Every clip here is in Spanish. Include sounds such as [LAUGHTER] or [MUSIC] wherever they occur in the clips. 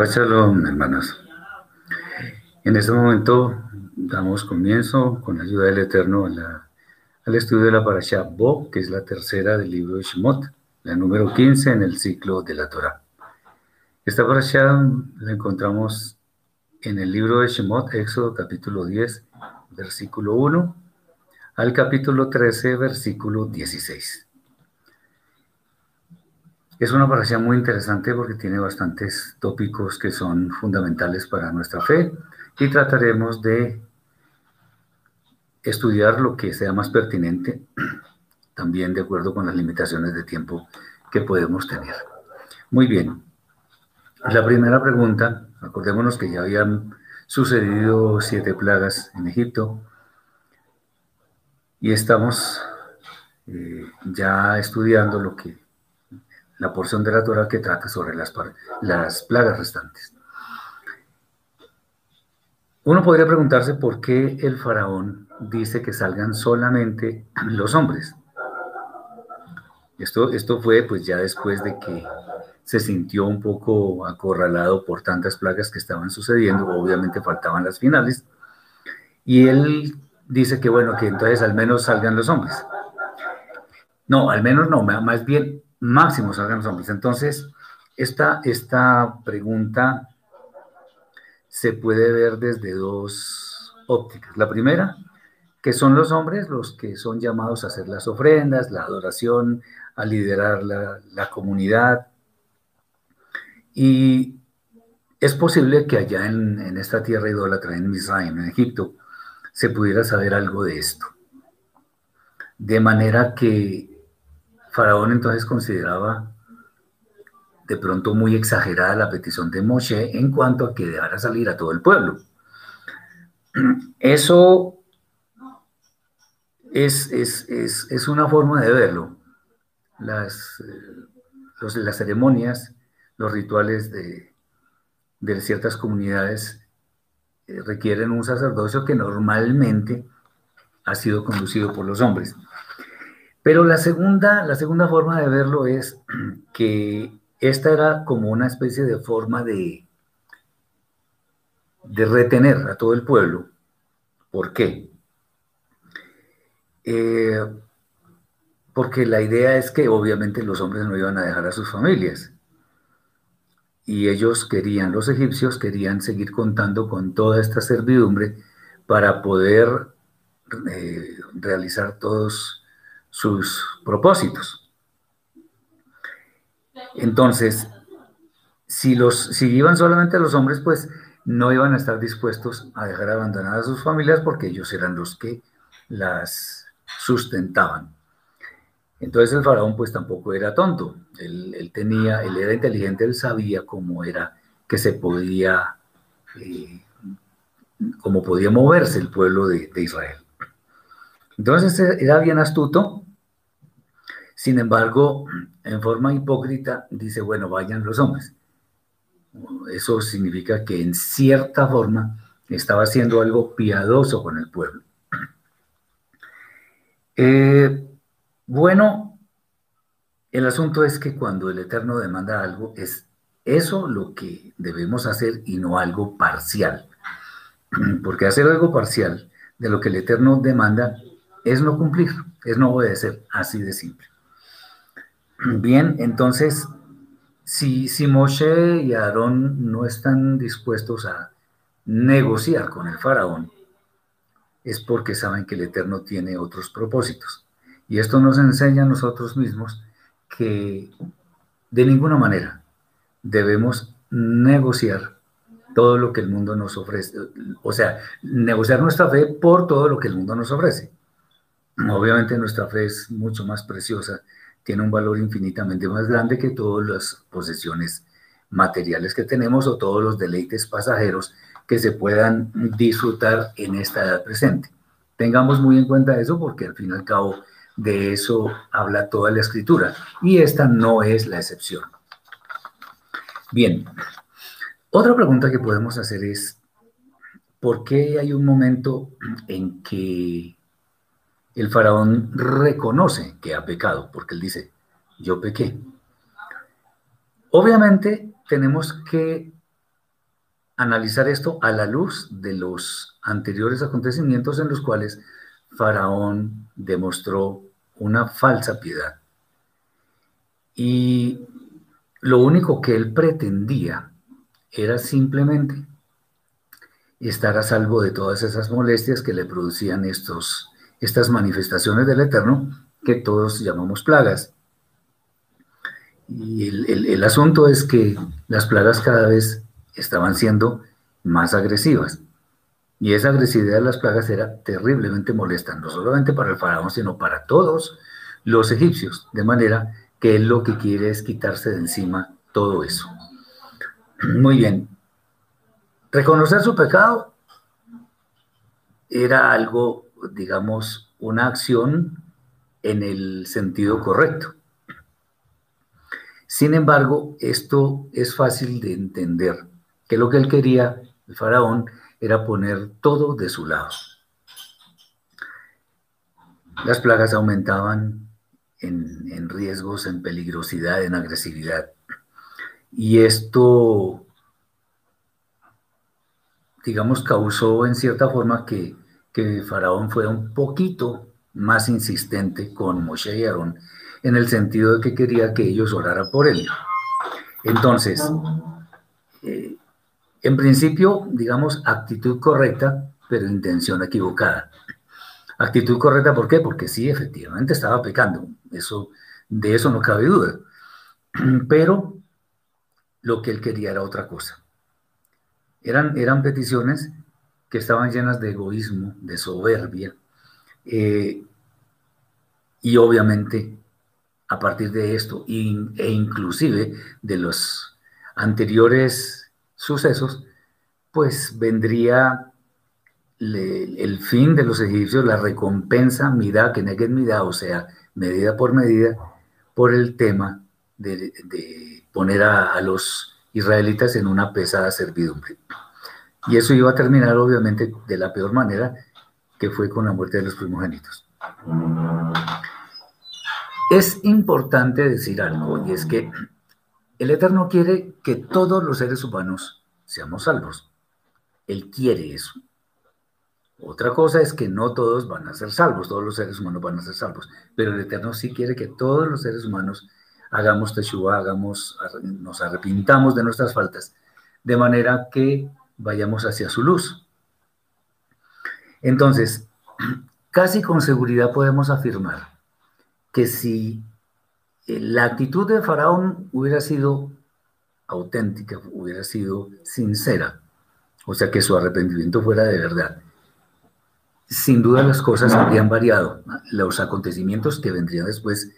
Shabbat Shalom, hermanos. En este momento damos comienzo, con la ayuda del Eterno, al estudio de la Parashá Bo, que es la tercera del libro de Shemot, la número 15 en el ciclo de la Torah. Esta Parashá la encontramos en el libro de Shemot, Éxodo capítulo 10, versículo 1, al capítulo 13, versículo 16. Es una parasha muy interesante porque tiene bastantes tópicos que son fundamentales para nuestra fe y trataremos de estudiar lo que sea más pertinente, [CLEARS THROAT] también de acuerdo con las limitaciones de tiempo que podemos tener. Muy bien. La primera pregunta, acordémonos que ya habían sucedido siete plagas en Egipto y estamos eh, ya estudiando lo que la porción de la Torah que trata sobre las, las plagas restantes. Uno podría preguntarse por qué el faraón dice que salgan solamente [CLEARS THROAT] los hombres. Esto, esto fue pues ya después de que se sintió un poco acorralado por tantas plagas que estaban sucediendo, obviamente faltaban las finales, y él dice que bueno, que entonces al menos salgan los hombres. No, al menos no, más bien máximos órganos hombres. Entonces, esta, esta pregunta se puede ver desde dos ópticas. La primera, que son los hombres los que son llamados a hacer las ofrendas, la adoración, a liderar la, comunidad. Y es posible que allá en, esta tierra idólatra, en Misraim, en Egipto, se pudiera saber algo de esto. De manera que Faraón entonces consideraba de pronto muy exagerada la petición de Moshe en cuanto a que dejara salir a todo el pueblo. Eso es, es, una forma de verlo. Las, eh, las ceremonias, los rituales de, de ciertas comunidades eh, requieren un sacerdocio que normalmente ha sido conducido por los hombres. Pero la segunda, la segunda forma de verlo es [CLEARS THROAT] que esta era como una especie de forma de, de retener a todo el pueblo. ¿Por qué? Eh, porque la idea es que obviamente los hombres no iban a dejar a sus familias. Y ellos querían, los egipcios querían seguir contando con toda esta servidumbre para poder eh, realizar todos sus propósitos. Entonces, si, los, si iban solamente los hombres, pues no iban a estar dispuestos a dejar abandonadas a sus familias porque ellos eran los que las sustentaban. Entonces el faraón pues tampoco era tonto, él, tenía, él era inteligente, él sabía cómo era que se podía, eh, cómo podía moverse el pueblo de Israel. Entonces era bien astuto. Sin embargo, en forma hipócrita, dice, bueno, vayan los hombres. Eso significa que en cierta forma estaba haciendo algo piadoso con el pueblo. Eh, bueno, el asunto es que cuando el Eterno demanda algo, es eso lo que debemos hacer y no algo parcial. [CLEARS THROAT] Porque hacer algo parcial de lo que el Eterno demanda es no cumplir, es no obedecer, así de simple. Bien, entonces, si, si Moshe y Aarón no están dispuestos a negociar con el faraón, es porque saben que el Eterno tiene otros propósitos. Y esto nos enseña a nosotros mismos que de ninguna manera debemos negociar todo lo que el mundo nos ofrece, o sea, negociar nuestra fe por todo lo que el mundo nos ofrece. Obviamente nuestra fe es mucho más preciosa, tiene un valor infinitamente más grande que todas las posesiones materiales que tenemos o todos los deleites pasajeros que se puedan disfrutar en esta edad presente. Tengamos muy en cuenta eso porque al fin y al cabo de eso habla toda la escritura y esta no es la excepción. Bien, otra pregunta que podemos hacer es, ¿por qué hay un momento en que el faraón reconoce que ha pecado, porque él dice, yo pequé. Obviamente tenemos que analizar esto a la luz de los anteriores acontecimientos en los cuales Faraón demostró una falsa piedad. Y lo único que él pretendía era simplemente estar a salvo de todas esas molestias que le producían estos, estas manifestaciones del Eterno que todos llamamos plagas. Y el, asunto es que las plagas cada vez estaban siendo más agresivas. Y esa agresividad de las plagas era terriblemente molesta, no solamente para el faraón, sino para todos los egipcios. De manera que él lo que quiere es quitarse de encima todo eso. Muy bien. Reconocer su pecado era algo, digamos, una acción en el sentido correcto. Sin embargo, esto es fácil de entender, que lo que él quería, el faraón, era poner todo de su lado. Las plagas aumentaban en, riesgos, en peligrosidad, en agresividad. Y esto, digamos, causó en cierta forma que, que Faraón fuera un poquito más insistente con Moshe y Aarón en el sentido de que quería que ellos oraran por él. Entonces, eh, en principio, digamos, actitud correcta, pero intención equivocada. Actitud correcta, ¿por qué? Porque sí, efectivamente estaba pecando. Eso, de eso no cabe duda. [CLEARS THROAT] Pero lo que él quería era otra cosa. Eran, eran peticiones que estaban llenas de egoísmo, de soberbia, eh, y obviamente a partir de esto e inclusive de los anteriores sucesos, pues vendría el fin de los egipcios, la recompensa, mida, que neguen mida, o sea, medida por medida, por el tema de, poner a, los israelitas en una pesada servidumbre. Y eso iba a terminar, obviamente, de la peor manera, que fue con la muerte de los primogénitos. Es importante decir algo, y es que el Eterno quiere que todos los seres humanos seamos salvos. Él quiere eso. Otra cosa es que no todos van a ser salvos, todos los seres humanos van a ser salvos, pero el Eterno sí quiere que todos los seres humanos hagamos teshuva, hagamos, nos arrepintamos de nuestras faltas, de manera que vayamos hacia su luz. Entonces, [CLEARS THROAT] casi con seguridad podemos afirmar que si eh, la actitud de Faraón hubiera sido auténtica, hubiera sido sincera, o sea, que su arrepentimiento fuera de verdad, sin duda las cosas habrían variado. Los acontecimientos que vendrían después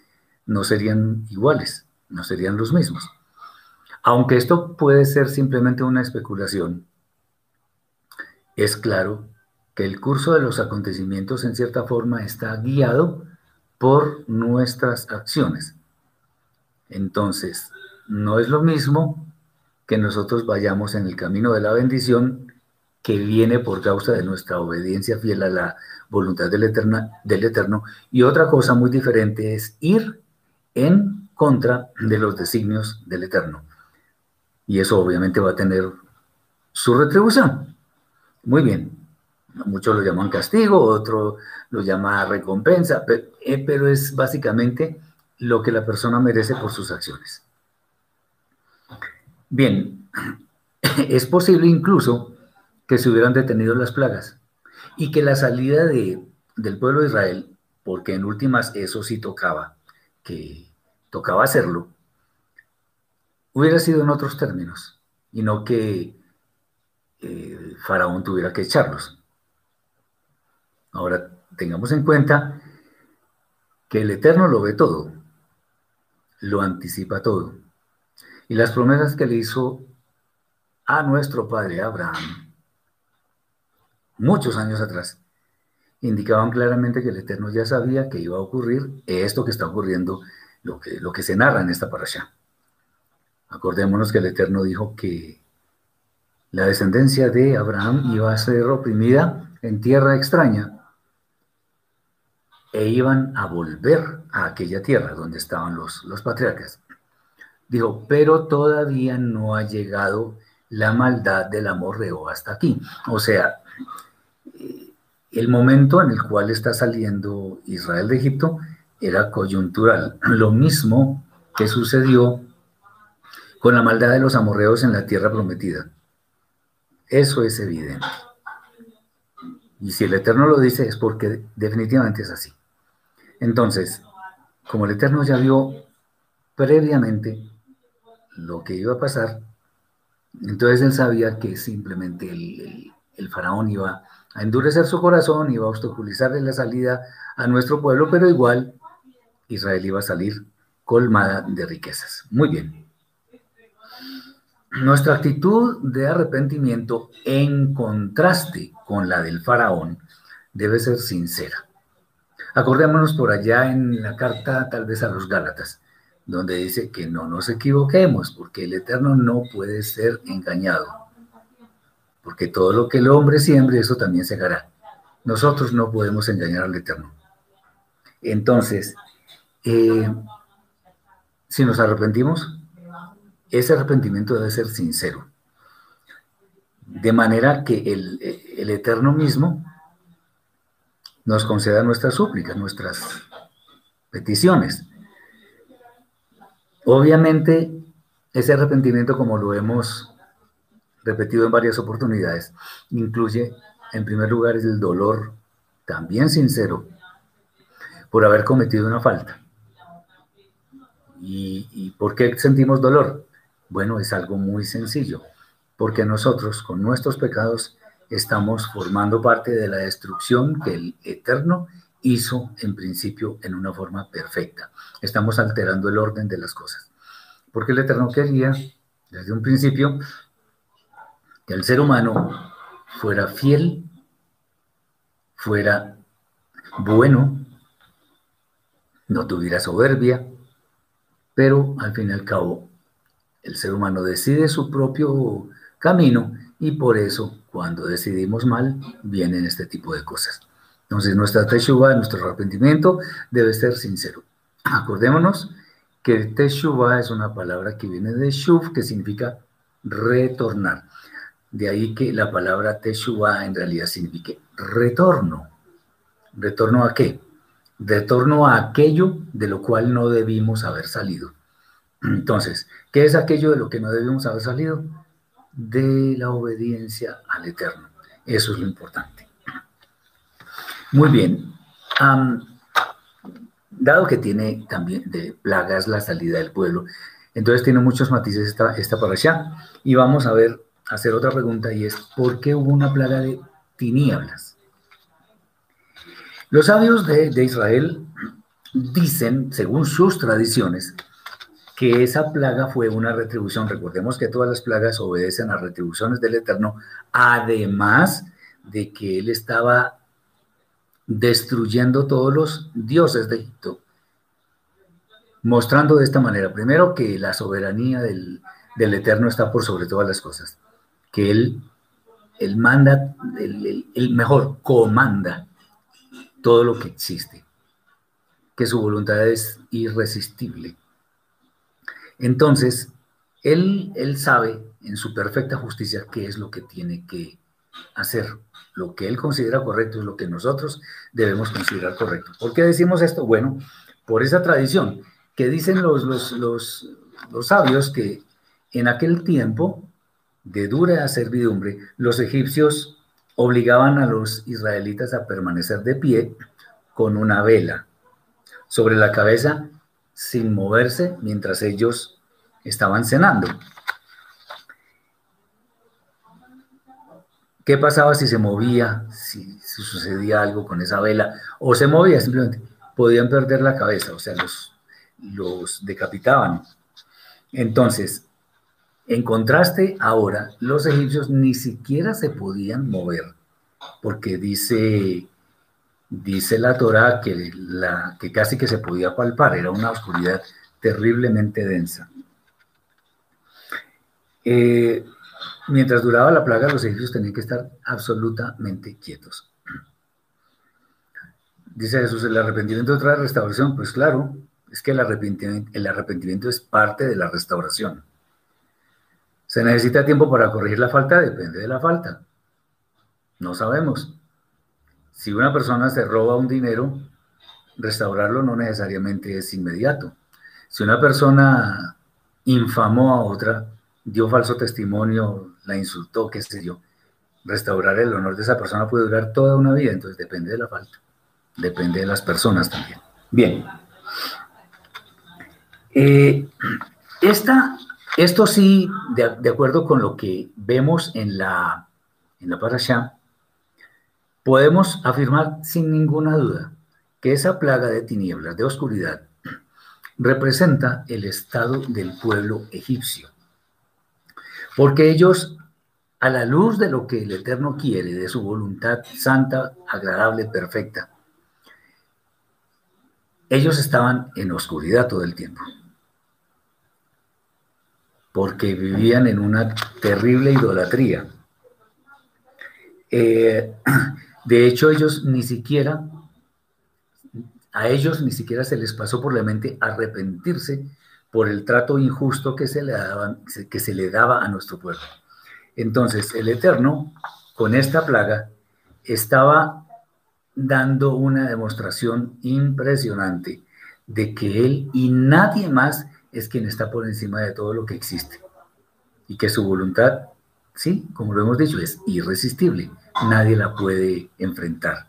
no serían iguales, no serían los mismos. Aunque esto puede ser simplemente una especulación, es claro que el curso de los acontecimientos en cierta forma está guiado por nuestras acciones. Entonces, no es lo mismo que nosotros vayamos en el camino de la bendición que viene por causa de nuestra obediencia fiel a la voluntad del, del Eterno. Y otra cosa muy diferente es ir en contra de los designios del Eterno. Y eso obviamente va a tener su retribución. Muy bien. Muchos lo llaman castigo, otro lo llama recompensa, eh, pero es básicamente lo que la persona merece por sus acciones. Bien, [CLEARS THROAT] es posible incluso que se hubieran detenido las plagas y que la salida de, del pueblo de Israel, porque en últimas eso sí tocaba, que tocaba hacerlo, hubiera sido en otros términos y no que eh, Faraón tuviera que echarlos. Ahora, tengamos en cuenta que el Eterno lo ve todo, lo anticipa todo. Y las promesas que le hizo a nuestro padre Abraham muchos años atrás, indicaban claramente que el Eterno ya sabía que iba a ocurrir esto que está ocurriendo, lo que, lo que se narra en esta parasha. Acordémonos que el Eterno dijo que la descendencia de Abraham iba a ser oprimida en tierra extraña e iban a volver a aquella tierra donde estaban los, los patriarcas. Dijo, pero todavía no ha llegado la maldad del amorreo hasta aquí. O sea, el momento en el cual está saliendo Israel de Egipto era coyuntural. [CLEARS THROAT] Lo mismo que sucedió con la maldad de los amorreos en la tierra prometida. Eso es evidente. Y si el Eterno lo dice es porque definitivamente es así. Entonces, como el Eterno ya vio previamente lo que iba a pasar, entonces él sabía que simplemente el, faraón iba a endurecer su corazón, iba a obstaculizarle la salida a nuestro pueblo, pero igual Israel iba a salir colmada de riquezas. Muy bien. Nuestra actitud de arrepentimiento en contraste con la del faraón debe ser sincera. Acordémonos por allá en la carta tal vez a los Gálatas, donde dice que no nos equivoquemos, porque el Eterno no puede ser engañado, porque todo lo que el hombre siembre, eso también se hará. Nosotros no podemos engañar al Eterno. Entonces, eh, si nos arrepentimos, ese arrepentimiento debe ser sincero, de manera que el, Eterno mismo nos conceda nuestras súplicas, nuestras peticiones. Obviamente, ese arrepentimiento, como lo hemos repetido en varias oportunidades, incluye, en primer lugar, el dolor también sincero por haber cometido una falta. ¿Y, por qué sentimos dolor? Bueno, es algo muy sencillo, porque nosotros con nuestros pecados estamos formando parte de la destrucción que el Eterno hizo en principio en una forma perfecta. Estamos alterando el orden de las cosas. Porque el Eterno quería, desde un principio, que el ser humano fuera fiel, fuera bueno, no tuviera soberbia, pero al fin y al cabo el ser humano decide su propio camino y por eso cuando decidimos mal vienen este tipo de cosas. Entonces, nuestra teshuva, nuestro arrepentimiento debe ser sincero. [CLEARS THROAT] Acordémonos que teshuva es una palabra que viene de shuv, que significa retornar. De ahí que la palabra teshuva en realidad significa retorno. ¿Retorno a qué? Retorno a aquello de lo cual no debimos haber salido. Entonces, ¿qué es aquello de lo que no debimos haber salido? De la obediencia al Eterno. Eso es lo importante. Muy bien. dado que tiene también de plagas la salida del pueblo, entonces tiene muchos matices esta, esta allá. Y vamos a ver, hacer otra pregunta y es, ¿por qué hubo una plaga de tinieblas? Los sabios de, de Israel dicen, según sus tradiciones, que esa plaga fue una retribución. Recordemos que todas las plagas obedecen a retribuciones del Eterno, además de que Él estaba destruyendo todos los dioses de Egipto, mostrando de esta manera, primero, que la soberanía del, Eterno está por sobre todas las cosas, que Él, él manda, el mejor, comanda todo lo que existe, que su voluntad es irresistible. Entonces, él, él sabe en su perfecta justicia qué es lo que tiene que hacer lo que él considera correcto es lo que nosotros debemos considerar correcto. ¿Por qué decimos esto? Bueno, por esa tradición que dicen los, los, los, los sabios que en aquel tiempo de dura servidumbre, los egipcios obligaban a los israelitas a permanecer de pie con una vela sobre la cabeza sin moverse mientras ellos estaban cenando. ¿Qué pasaba si se movía, si, sucedía algo con esa vela? O se movía simplemente, podían perder la cabeza, o sea, los, decapitaban. Entonces, en contraste, ahora los egipcios ni siquiera se podían mover, porque dice, dice la Torah que, la, que casi que se podía palpar, era una oscuridad terriblemente densa. Eh, Mientras duraba la plaga, los egipcios tenían que estar absolutamente quietos. Dice Jesús, ¿el arrepentimiento trae restauración? Pues claro, es que el arrepentimiento, el arrepentimiento es parte de la restauración. ¿Se necesita tiempo para corregir la falta? Depende de la falta. No sabemos. Si una persona se roba un dinero, restaurarlo no necesariamente es inmediato. Si una persona infamó a otra, dio falso testimonio, la insultó, qué sé yo, restaurar el honor de esa persona puede durar toda una vida, entonces depende de la falta, depende de las personas también. Bien. Eh, esta, esto sí, de, acuerdo con lo que vemos en la, en la podemos afirmar sin ninguna duda que esa plaga de tinieblas, de oscuridad, representa el estado del pueblo egipcio. Porque ellos, a la luz de lo que el Eterno quiere, de su voluntad santa, agradable, perfecta, ellos estaban en oscuridad todo el tiempo. Porque vivían en una terrible idolatría. Eh, [CLEARS THROAT] de hecho, ellos ni siquiera a ellos ni siquiera se les pasó por la mente arrepentirse por el trato injusto que se le, que se le daba a nuestro pueblo. Entonces, el Eterno, con esta plaga, estaba dando una demostración impresionante de que Él y nadie más es quien está por encima de todo lo que existe. Y que su voluntad, sí, como lo hemos dicho, es irresistible. Nadie la puede enfrentar.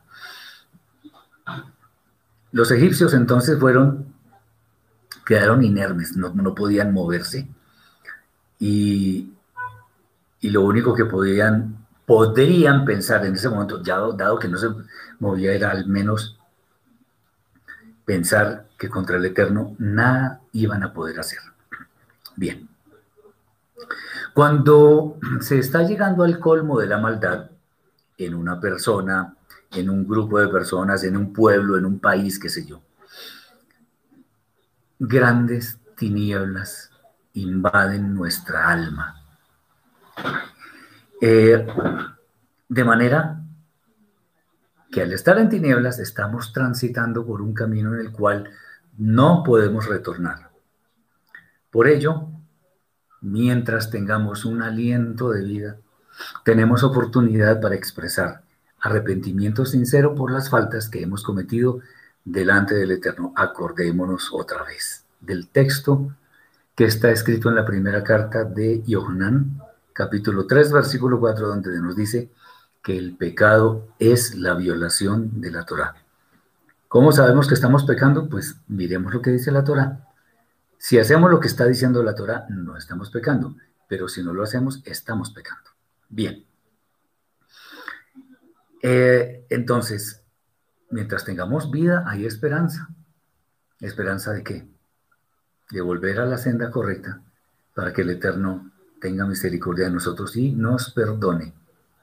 Los egipcios entonces fueron, quedaron inermes, no, podían moverse y, lo único que podían, podrían pensar en ese momento, ya dado que no se movía, era al menos pensar que contra el Eterno nada iban a poder hacer. Bien. Cuando se está llegando al colmo de la maldad en una persona, en un grupo de personas, en un pueblo, en un país, qué sé yo. Grandes tinieblas invaden nuestra alma. Eh, de manera que al estar en tinieblas estamos transitando por un camino en el cual no podemos retornar. Por ello, mientras tengamos un aliento de vida, tenemos oportunidad para expresar arrepentimiento sincero por las faltas que hemos cometido delante del Eterno. Acordémonos otra vez del texto que está escrito en la primera carta de Yohanan, capítulo 3, versículo 4, donde nos dice que el pecado es la violación de la Torah. ¿Cómo sabemos que estamos pecando? Pues miremos lo que dice la Torah. Si hacemos lo que está diciendo la Torah, no estamos pecando, pero si no lo hacemos, estamos pecando. Bien. Eh, entonces, mientras tengamos vida, hay esperanza. ¿Esperanza de qué? De volver a la senda correcta para que el Eterno tenga misericordia de nosotros y nos perdone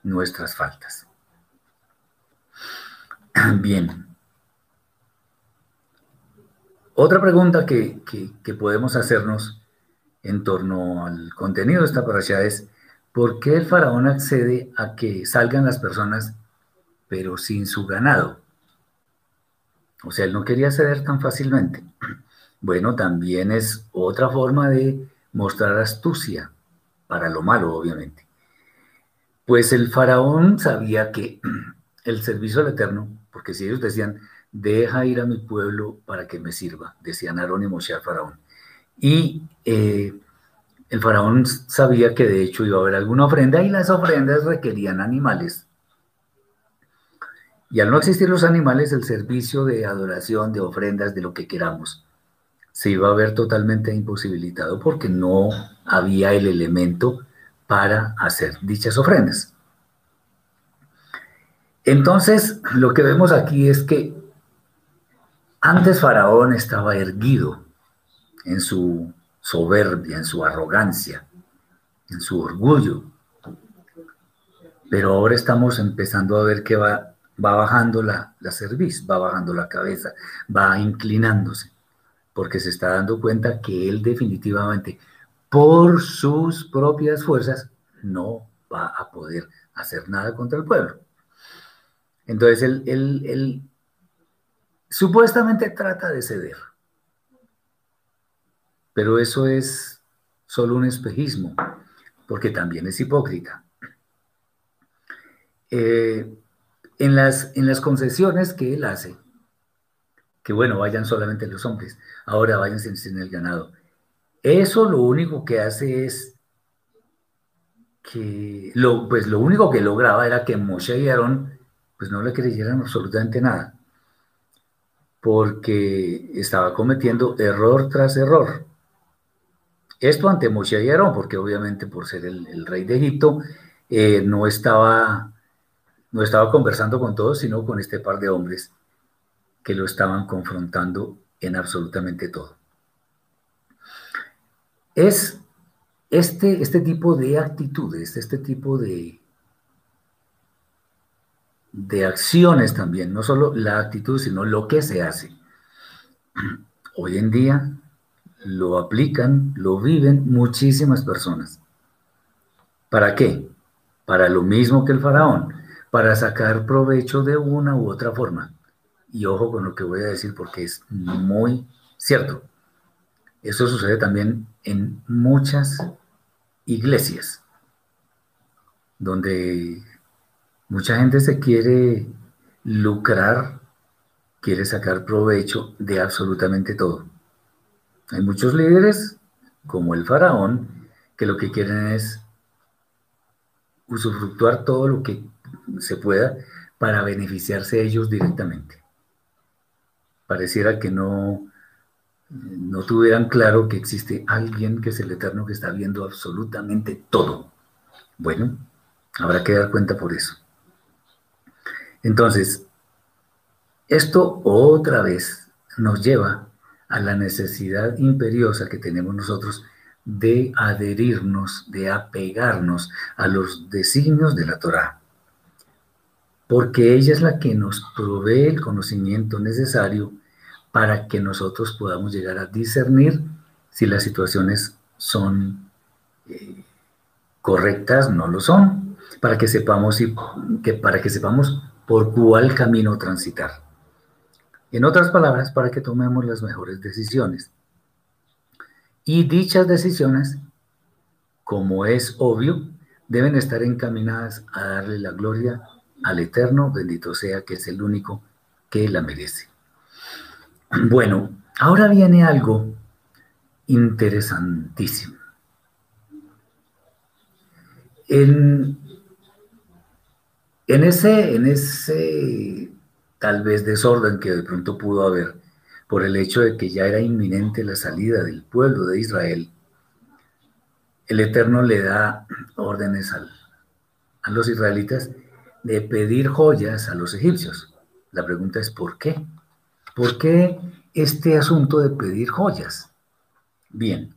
nuestras faltas. [CLEARS THROAT] Bien. Otra pregunta que, podemos hacernos en torno al contenido de esta parasha es, ¿por qué el faraón accede a que salgan las personas pero sin su ganado. O sea, él no quería ceder tan fácilmente. [CLEARS THROAT] Bueno, también es otra forma de mostrar astucia, para lo malo, obviamente. Pues el faraón sabía que [CLEARS THROAT] el servicio al Eterno, porque si ellos decían, deja ir a mi pueblo para que me sirva, decían Aarón y Moshe al faraón. Y eh, el faraón sabía que de hecho iba a haber alguna ofrenda y las ofrendas requerían animales y al no existir los animales, el servicio de adoración, de ofrendas, de lo que queramos, se iba a ver totalmente imposibilitado porque no había el elemento para hacer dichas ofrendas. Entonces, lo que vemos aquí es que antes Faraón estaba erguido en su soberbia, en su arrogancia, en su orgullo, pero ahora estamos empezando a ver que va va bajando la, la cerviz, va bajando la cabeza, va inclinándose, porque se está dando cuenta que él definitivamente, por sus propias fuerzas, no va a poder hacer nada contra el pueblo. Entonces él, él supuestamente trata de ceder, pero eso es solo un espejismo, porque también es hipócrita. Eh, en, las, en las concesiones que él hace, que bueno, vayan solamente los hombres, ahora vayan sin el ganado. Eso lo único que hace es que lo, pues lo único que lograba era que Moshe y Aarón pues no le creyeran absolutamente nada, porque estaba cometiendo error tras error. Esto ante Moshe y Aarón, porque obviamente por ser el, rey de Egipto, eh, no, estaba, no estaba conversando con todos, sino con este par de hombres que lo estaban confrontando en absolutamente todo. Es este, este tipo de actitudes, este tipo de, de acciones también, no solo la actitud, sino lo que se hace. Hoy en día lo aplican, lo viven muchísimas personas. ¿Para qué? Para lo mismo que el faraón, para sacar provecho de una u otra forma. Y ojo con lo que voy a decir porque es muy cierto. Eso sucede también en muchas iglesias, donde mucha gente se quiere lucrar, quiere sacar provecho de absolutamente todo. Hay muchos líderes, como el faraón, que lo que quieren es usufructuar todo lo que se pueda para beneficiarse ellos directamente. Pareciera que no, no tuvieran claro que existe alguien que es el Eterno que está viendo absolutamente todo. Bueno, habrá que dar cuenta por eso. Entonces, esto otra vez nos lleva a la necesidad imperiosa que tenemos nosotros de adherirnos, de apegarnos a los designios de la Torá, porque ella es la que nos provee el conocimiento necesario para que nosotros podamos llegar a discernir si las situaciones son eh, correctas, no lo son, para que sepamos y, que, para que sepamos por cuál camino transitar. En otras palabras, para que tomemos las mejores decisiones. Y dichas decisiones, como es obvio, deben estar encaminadas a darle la gloria al Eterno, bendito sea, que es el único que la merece. [CLEARS THROAT] Bueno, ahora viene algo interesantísimo. En, ese, en ese tal vez desorden que de pronto pudo haber por el hecho de que ya era inminente la salida del pueblo de Israel, el Eterno le da órdenes a los israelitas de pedir joyas a los egipcios. La pregunta es ¿por qué? ¿Por qué este asunto de pedir joyas? Bien,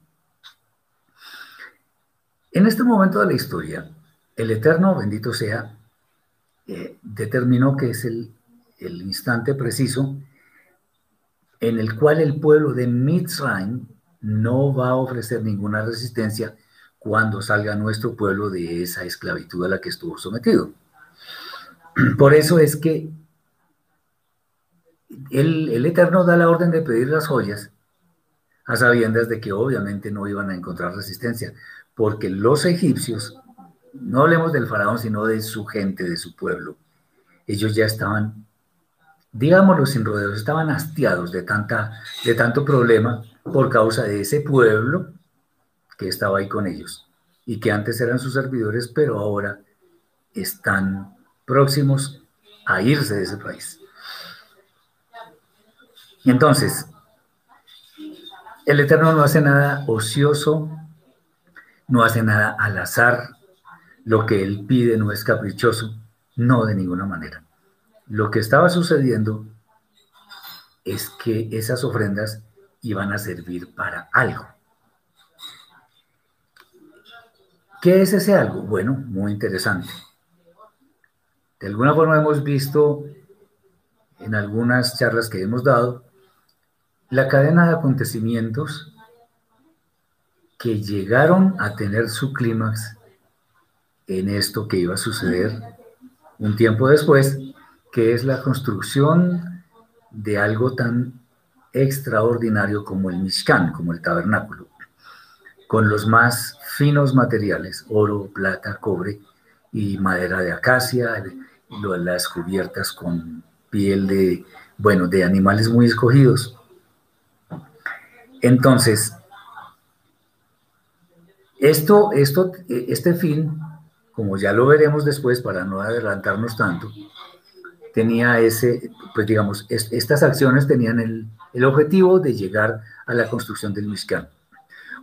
en este momento de la historia, el Eterno, bendito sea, eh, determinó que es el, el, instante preciso en el cual el pueblo de Mitzrayim no va a ofrecer ninguna resistencia cuando salga nuestro pueblo de esa esclavitud a la que estuvo sometido. [CLEARS THROAT] Por eso es que el, Eterno da la orden de pedir las joyas a sabiendas de que obviamente no iban a encontrar resistencia, porque los egipcios, no hablemos del faraón, sino de su gente, de su pueblo, ellos ya estaban, digámoslo sin rodeos, estaban hastiados de, tanta, de tanto problema por causa de ese pueblo que estaba ahí con ellos y que antes eran sus servidores, pero ahora están próximos a irse de ese país. Entonces, el Eterno no hace nada ocioso, no hace nada al azar, lo que Él pide no es caprichoso, no de ninguna manera. Lo que estaba sucediendo es que esas ofrendas iban a servir para algo. ¿Qué es ese algo? Bueno, muy interesante. De alguna forma hemos visto en algunas charlas que hemos dado la cadena de acontecimientos que llegaron a tener su clímax en esto que iba a suceder un tiempo después, que es la construcción de algo tan extraordinario como el Mishkan, como el tabernáculo. con los más finos materiales, oro, plata, cobre y madera de acacia, las cubiertas con piel de, bueno, de animales muy escogidos. Entonces, esto, esto, este fin, como ya lo veremos después para no adelantarnos tanto, tenía ese, pues digamos, estas acciones tenían el, el, objetivo de llegar a la construcción del Mishkan.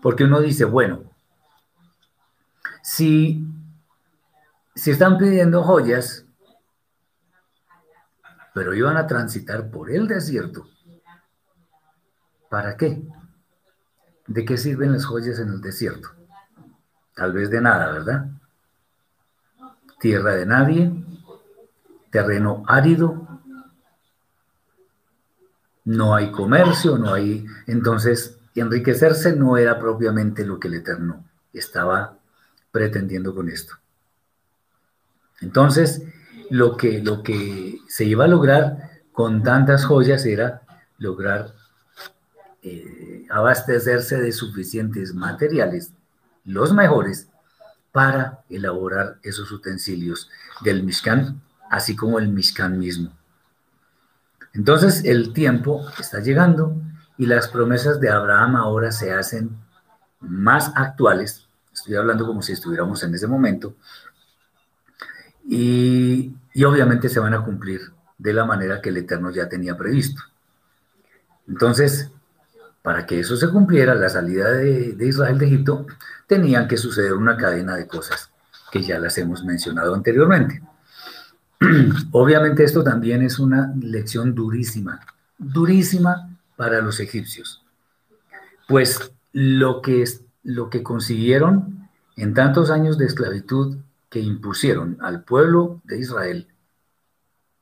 Porque uno dice, bueno, si, si están pidiendo joyas, pero iban a transitar por el desierto, ¿para qué? ¿De qué sirven las joyas en el desierto? Tal vez de nada, ¿verdad? Tierra de nadie, terreno árido, no hay comercio, no hay... Entonces, enriquecerse no era propiamente lo que el Eterno estaba pretendiendo con esto. Entonces, lo que, lo que se iba a lograr con tantas joyas era lograr eh, abastecerse de suficientes materiales, los mejores, para elaborar esos utensilios del Mishkan así como el Mishkan mismo. Entonces el tiempo está llegando y las promesas de Abraham ahora se hacen más actuales. Estoy hablando como si estuviéramos en ese momento. Y, obviamente se van a cumplir de la manera que el Eterno ya tenía previsto. Entonces, para que eso se cumpliera, la salida de, de, Israel de Egipto, tenían que suceder una cadena de cosas que ya las hemos mencionado anteriormente. [CLEARS THROAT] Obviamente esto también es una lección durísima, durísima para los egipcios. Pues lo que, lo que consiguieron en tantos años de esclavitud que impusieron al pueblo de Israel,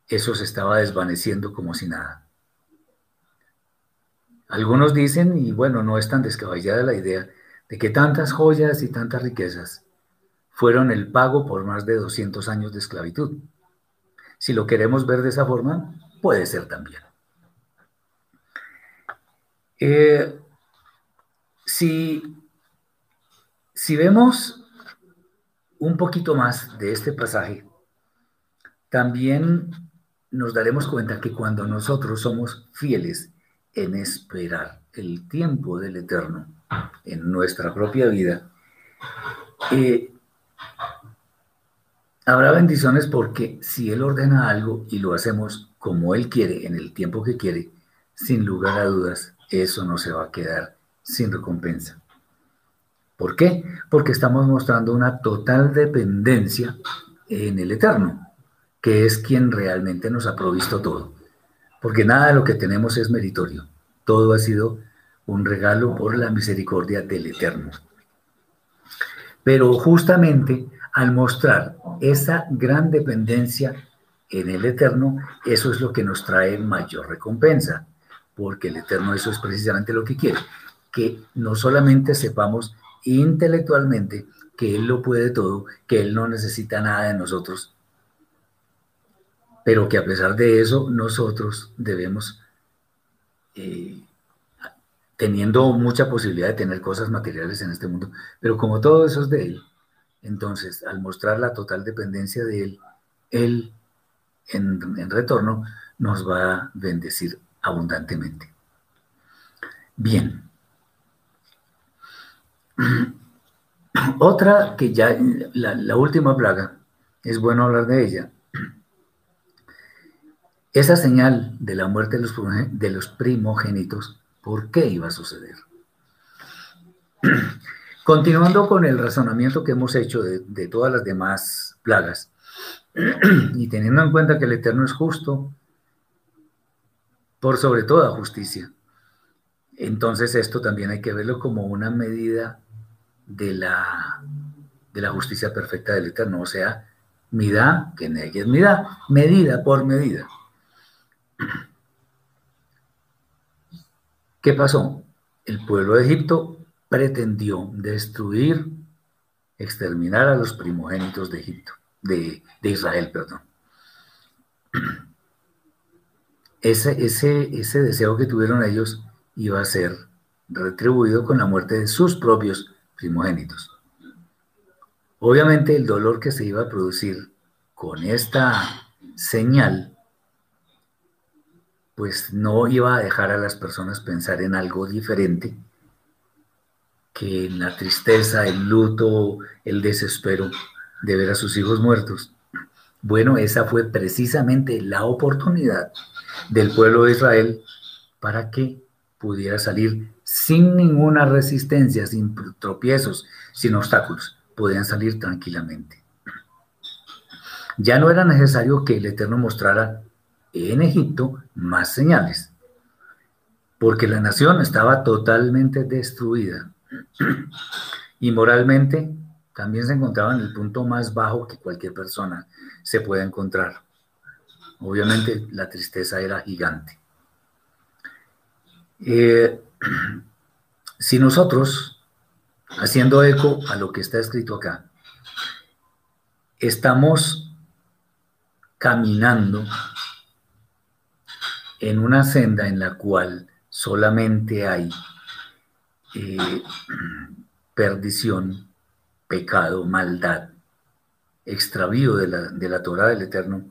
eso se estaba desvaneciendo como si nada. Algunos dicen, y bueno, no es tan descabellada la idea, de que tantas joyas y tantas riquezas fueron el pago por más de 200 años de esclavitud. Si lo queremos ver de esa forma, puede ser también. Eh, si, si vemos un poquito más de este pasaje, también nos daremos cuenta que cuando nosotros somos fieles en esperar el tiempo del Eterno en nuestra propia vida, eh, Habrá bendiciones porque si Él ordena algo y lo hacemos como Él quiere, en el tiempo que quiere, sin lugar a dudas, eso no se va a quedar sin recompensa. ¿Por qué? Porque estamos mostrando una total dependencia en el Eterno, que es quien realmente nos ha provisto todo. Porque nada de lo que tenemos es meritorio. Todo ha sido un regalo por la misericordia del Eterno. Pero justamente al mostrar esa gran dependencia en el Eterno, eso es lo que nos trae mayor recompensa, porque el Eterno eso es precisamente lo que quiere, que no solamente sepamos intelectualmente que Él lo puede todo, que Él no necesita nada de nosotros, pero que a pesar de eso nosotros debemos, eh, teniendo mucha posibilidad de tener cosas materiales en este mundo, pero como todo eso es de Él, entonces, al mostrar la total dependencia de Él, Él en, retorno nos va a bendecir abundantemente. Bien. [CLEARS THROAT] Otra que ya, la, última plaga, es bueno hablar de ella. Esa señal de la muerte de los, de los primogénitos, ¿por qué iba a suceder? [CLEARS THROAT] Continuando con el razonamiento que hemos hecho de, todas las demás plagas, [CLEARS THROAT] y teniendo en cuenta que el Eterno es justo, por sobre toda justicia, entonces esto también hay que verlo como una medida de la, de la justicia perfecta del Eterno, o sea, mida, que es mida, medida por medida. [CLEARS THROAT] ¿Qué pasó? El pueblo de Egipto pretendió destruir, exterminar a los primogénitos de Egipto, de, Israel, perdón. [CLEARS THROAT] Ese, ese, ese deseo que tuvieron ellos iba a ser retribuido con la muerte de sus propios primogénitos. Obviamente el dolor que se iba a producir con esta señal, pues no iba a dejar a las personas pensar en algo diferente que en la tristeza, el luto, el desespero de ver a sus hijos muertos. Bueno, esa fue precisamente la oportunidad del pueblo de Israel para que pudiera salir sin ninguna resistencia, sin tropiezos, sin obstáculos. Podían salir tranquilamente. Ya no era necesario que el Eterno mostrara en Egipto más señales, porque la nación estaba totalmente destruida y moralmente también se encontraba en el punto más bajo que cualquier persona se puede encontrar. Obviamente la tristeza era gigante. Eh, [CLEARS THROAT] si nosotros, haciendo eco a lo que está escrito acá, estamos caminando en una senda en la cual solamente hay eh, perdición, pecado, maldad, extravío de la, de la Torah del Eterno,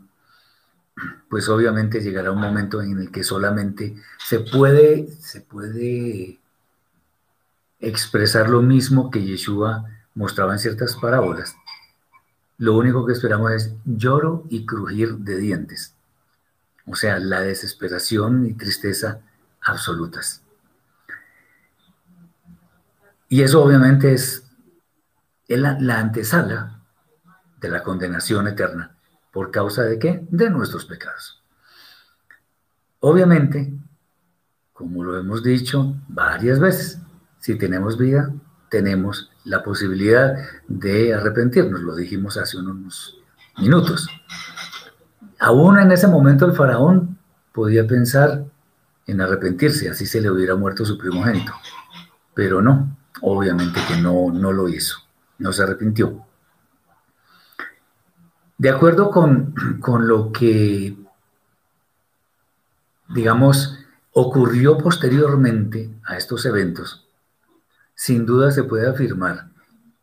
pues obviamente llegará un momento en el que solamente se puede, se puede expresar lo mismo que Yeshua mostraba en ciertas parábolas. Lo único que esperamos es lloro y crujir de dientes. O sea, la desesperación y tristeza absolutas. Y eso obviamente es la, la antesala de la condenación eterna. ¿Por causa de qué? De nuestros pecados. Obviamente, como lo hemos dicho varias veces, si tenemos vida, tenemos la posibilidad de arrepentirnos, lo dijimos hace unos minutos. Aún en ese momento el faraón podía pensar en arrepentirse, así se le hubiera muerto su primogénito, pero no, obviamente que no, no lo hizo, no se arrepintió. De acuerdo con, lo que, digamos, ocurrió posteriormente a estos eventos, sin duda se puede afirmar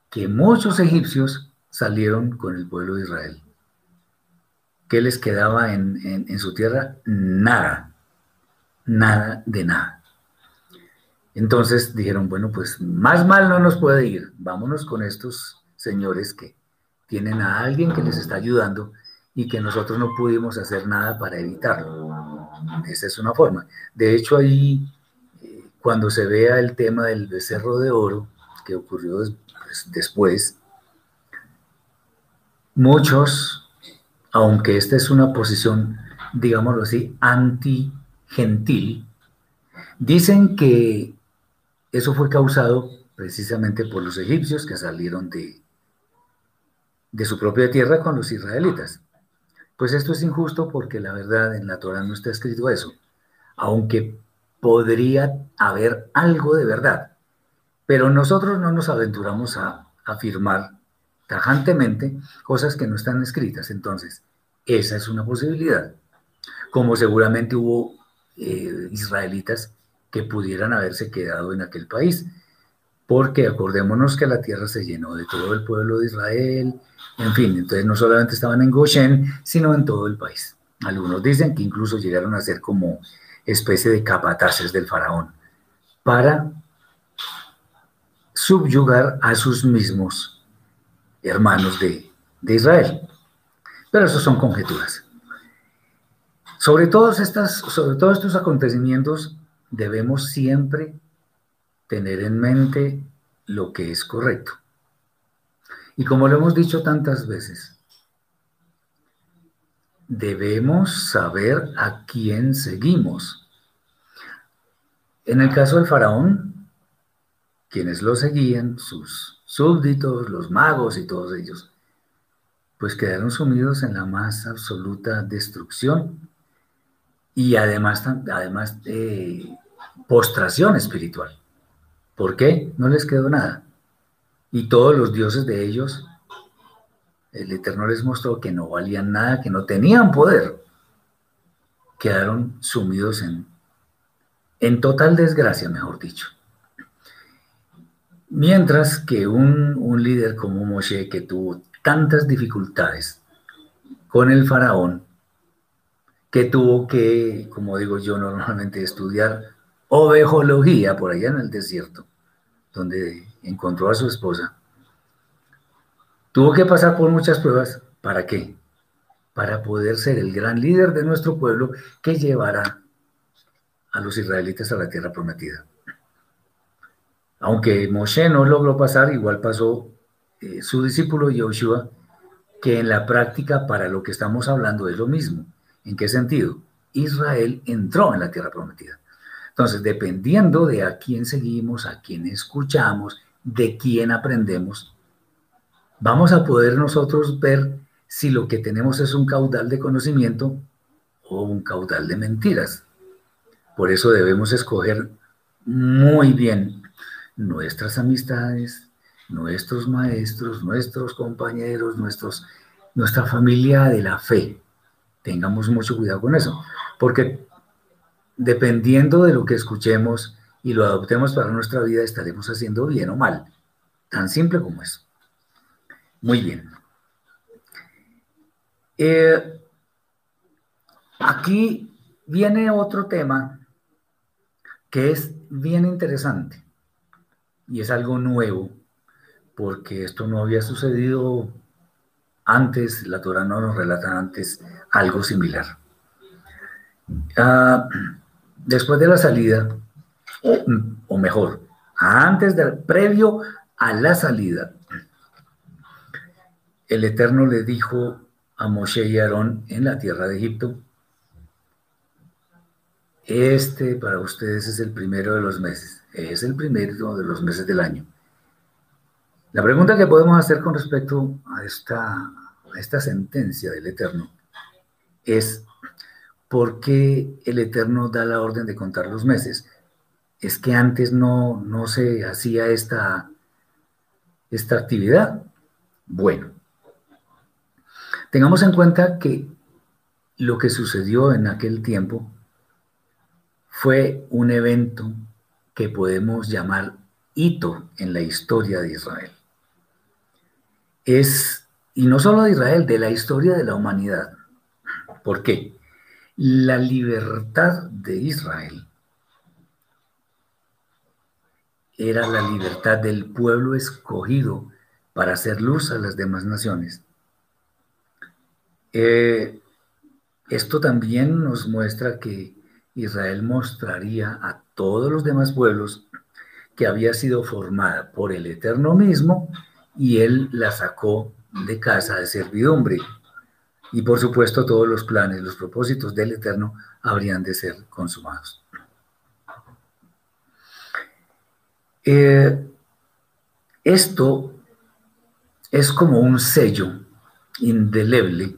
que muchos egipcios salieron con el pueblo de Israel. ¿Qué les quedaba en, en, su tierra? Nada, nada de nada. Entonces dijeron, bueno, pues más mal no nos puede ir, vámonos con estos señores que tienen a alguien que les está ayudando y que nosotros no pudimos hacer nada para evitarlo. Esa es una forma. De hecho, ahí, eh, cuando se vea el tema del becerro de oro, que ocurrió pues, después, muchos, aunque esta es una posición, digámoslo así, anti-gentil, dicen que eso fue causado precisamente por los egipcios que salieron de, de su propia tierra con los israelitas. Pues esto es injusto porque la verdad en la Torah no está escrito eso, aunque podría haber algo de verdad. Pero nosotros no nos aventuramos a afirmar tajantemente cosas que no están escritas. Entonces, esa es una posibilidad. Como seguramente hubo eh, israelitas que pudieran haberse quedado en aquel país, porque acordémonos que la tierra se llenó de todo el pueblo de Israel, en fin, entonces no solamente estaban en Goshen, sino en todo el país. Algunos dicen que incluso llegaron a ser como especie de capataces del faraón para subyugar a sus mismos hermanos de, de Israel. Pero eso son conjeturas. Sobre todos, estas, sobre todos estos acontecimientos debemos siempre tener en mente lo que es correcto. Y como lo hemos dicho tantas veces, debemos saber a quién seguimos. En el caso del faraón, quienes lo seguían, sus súbditos, los magos y todos ellos, pues quedaron sumidos en la más absoluta destrucción y además, además de postración espiritual. ¿Por qué? No les quedó nada y todos los dioses de ellos, el Eterno les mostró que no valían nada, que no tenían poder, quedaron sumidos en, en total desgracia, mejor dicho. Mientras que un, un líder como Moshe, que tuvo tantas dificultades con el faraón, que tuvo que, como digo yo normalmente, estudiar ovejología por allá en el desierto, donde encontró a su esposa. Tuvo que pasar por muchas pruebas. ¿Para qué? Para poder ser el gran líder de nuestro pueblo que llevará a los israelitas a la tierra prometida. Aunque Moshe no logró pasar, igual pasó eh, su discípulo Yoshua, que en la práctica para lo que estamos hablando es lo mismo. ¿En qué sentido? Israel entró en la tierra prometida. Entonces, dependiendo de a quién seguimos, a quién escuchamos, de quién aprendemos, vamos a poder nosotros ver si lo que tenemos es un caudal de conocimiento o un caudal de mentiras. Por eso debemos escoger muy bien nuestras amistades, nuestros maestros, nuestros compañeros, nuestra familia de la fe. Tengamos mucho cuidado con eso, porque dependiendo de lo que escuchemos y lo adoptemos para nuestra vida, estaremos haciendo bien o mal. Tan simple como eso. Muy bien. Eh, aquí viene otro tema que es bien interesante y es algo nuevo, porque esto no había sucedido antes, la Torah no nos relata antes algo similar. Ah, después de la salida, o, mejor, antes del previo a la salida, el Eterno le dijo a Moshe y Aarón en la tierra de Egipto, este para ustedes es el primero de los meses, es el primero de los meses del año. La pregunta que podemos hacer con respecto a esta, a esta sentencia del Eterno es, ¿por qué el Eterno da la orden de contar los meses? Es que antes no, no se hacía esta, esta actividad. Bueno, tengamos en cuenta que lo que sucedió en aquel tiempo fue un evento que podemos llamar hito en la historia de Israel. Es, y no solo de Israel, de la historia de la humanidad. ¿Por qué? La libertad de Israel era la libertad del pueblo escogido para hacer luz a las demás naciones. Eh, esto también nos muestra que Israel mostraría a todos los demás pueblos que había sido formada por el Eterno mismo y él la sacó de casa de servidumbre. Y por supuesto todos los planes, los propósitos del Eterno habrían de ser consumados. Eh, esto es como un sello indeleble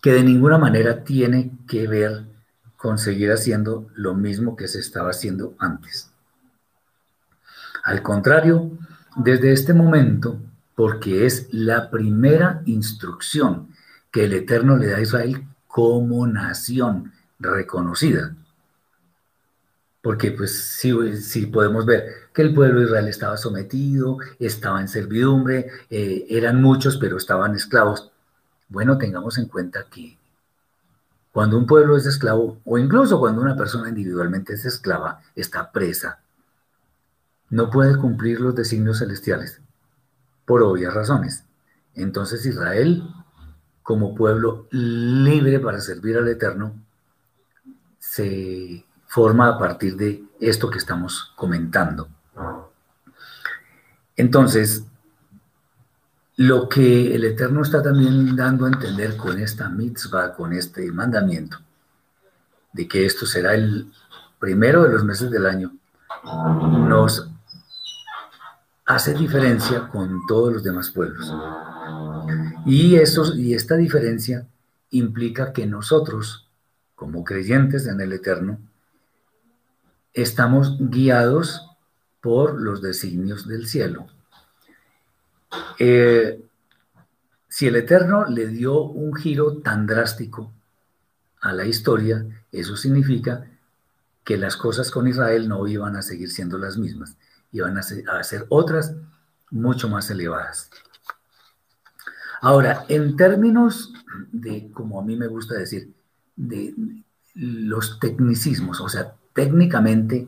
que de ninguna manera tiene que ver con seguir haciendo lo mismo que se estaba haciendo antes. Al contrario, desde este momento, porque es la primera instrucción que el Eterno le da a Israel como nación reconocida. Porque pues sí, podemos ver que el pueblo de Israel estaba sometido, estaba en servidumbre, eh, eran muchos, pero estaban esclavos. Bueno, tengamos en cuenta que cuando un pueblo es esclavo, o incluso cuando una persona individualmente es esclava, está presa, no puede cumplir los designios celestiales, por obvias razones. Entonces Israel, como pueblo libre para servir al Eterno, se forma a partir de esto que estamos comentando. Entonces, lo que el Eterno está también dando a entender con esta mitzvah, con este mandamiento, de que esto será el primero de los meses del año, nos hace diferencia con todos los demás pueblos. Y, y esta diferencia implica que nosotros, como creyentes en el Eterno, estamos guiados por los designios del cielo. Eh, si el Eterno le dio un giro tan drástico a la historia, eso significa que las cosas con Israel no iban a seguir siendo las mismas. Y van a hacer otras mucho más elevadas. Ahora, en términos de, como a mí me gusta decir, de los tecnicismos, o sea, técnicamente,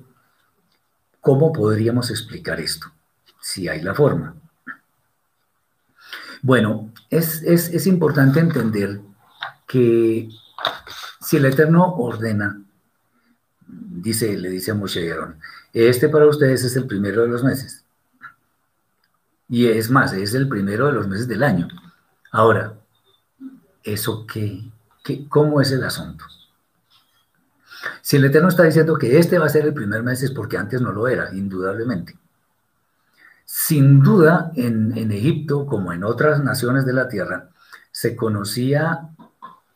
¿cómo podríamos explicar esto? Si hay la forma. Bueno, es, importante entender que si el Eterno ordena, dice, le dice a Moshe este para ustedes es el primero de los meses. Y es más, es el primero de los meses del año. Ahora, ¿eso qué? qué ¿Cómo es el asunto? Si el Eterno está diciendo que este va a ser el primer mes es porque antes no lo era, indudablemente. Sin duda, en, en Egipto, como en otras naciones de la tierra, se conocía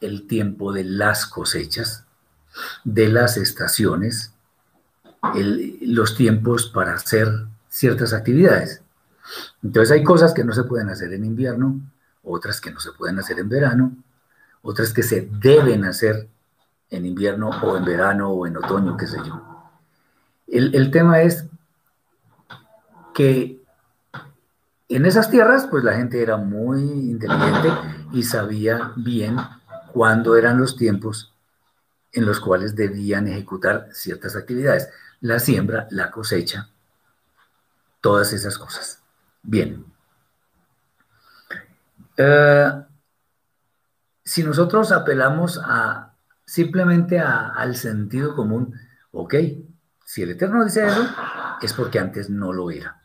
el tiempo de las cosechas, de las estaciones, los tiempos para hacer ciertas actividades. Entonces hay cosas que no se pueden hacer en invierno, otras que no se pueden hacer en verano, otras que se deben hacer en invierno o en verano o en otoño, qué sé yo. El, tema es que en esas tierras, pues la gente era muy inteligente y sabía bien cuándo eran los tiempos en los cuales debían ejecutar ciertas actividades. La siembra, la cosecha, todas esas cosas. Bien. Eh, si nosotros apelamos a simplemente al sentido común, ok, si el Eterno dice eso, es porque antes no lo era.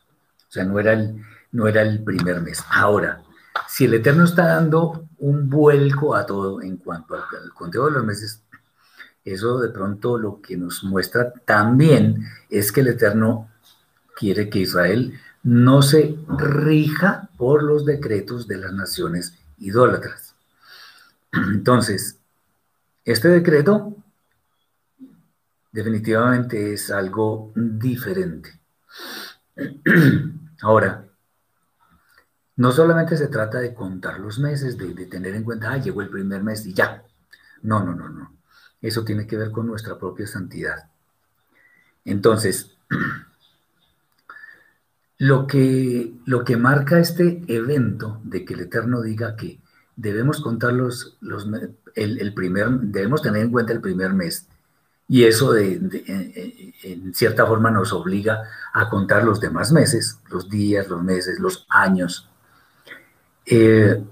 O sea, no era el, no era el primer mes. Ahora, si el Eterno está dando un vuelco a todo en cuanto al, conteo de los meses, eso de pronto lo que nos muestra también es que el Eterno quiere que Israel no se rija por los decretos de las naciones idólatras. Entonces, este decreto definitivamente es algo diferente. [CLEARS THROAT] Ahora, no solamente se trata de contar los meses, de, tener en cuenta, ah, llegó el primer mes y ya. No, no, no, no. Eso tiene que ver con nuestra propia santidad. Entonces, [CLEARS THROAT] lo que, lo que marca este evento de que el Eterno diga que debemos contar los, los el, primer, debemos tener en cuenta el primer mes. Y eso de, en cierta forma nos obliga a contar los demás meses, los días, los meses, los años. Eh,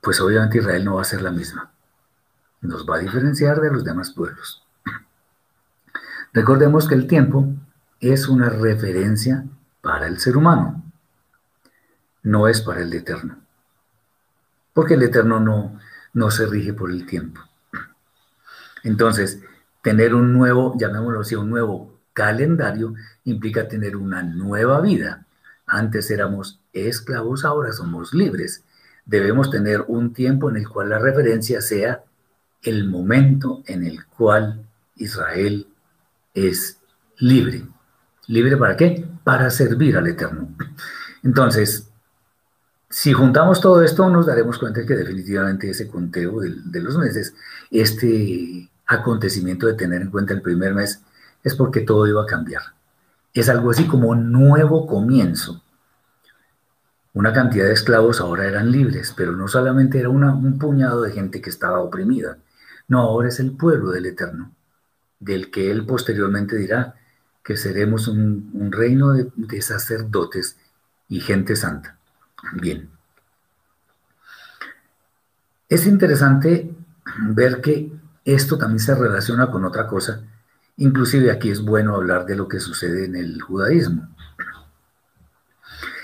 pues obviamente Israel no va a ser la misma. Nos va a diferenciar de los demás pueblos. Recordemos que el tiempo es una referencia para el ser humano, no es para el eterno. Porque el eterno no, no se rige por el tiempo. Entonces, tener un nuevo, llamémoslo así, un nuevo calendario implica tener una nueva vida. Antes éramos esclavos, ahora somos libres. Debemos tener un tiempo en el cual la referencia sea el momento en el cual Israel es libre. ¿Libre para qué? Para servir al Eterno. Entonces, si juntamos todo esto, nos daremos cuenta que definitivamente ese conteo de, los meses, este acontecimiento de tener en cuenta el primer mes, es porque todo iba a cambiar. Es algo así como un nuevo comienzo. Una cantidad de esclavos ahora eran libres, pero no solamente era un puñado de gente que estaba oprimida. No, ahora es el pueblo del Eterno, del que él posteriormente dirá, que seremos un, reino de, sacerdotes y gente santa. Bien. Es interesante ver que esto también se relaciona con otra cosa. Inclusive aquí es bueno hablar de lo que sucede en el judaísmo.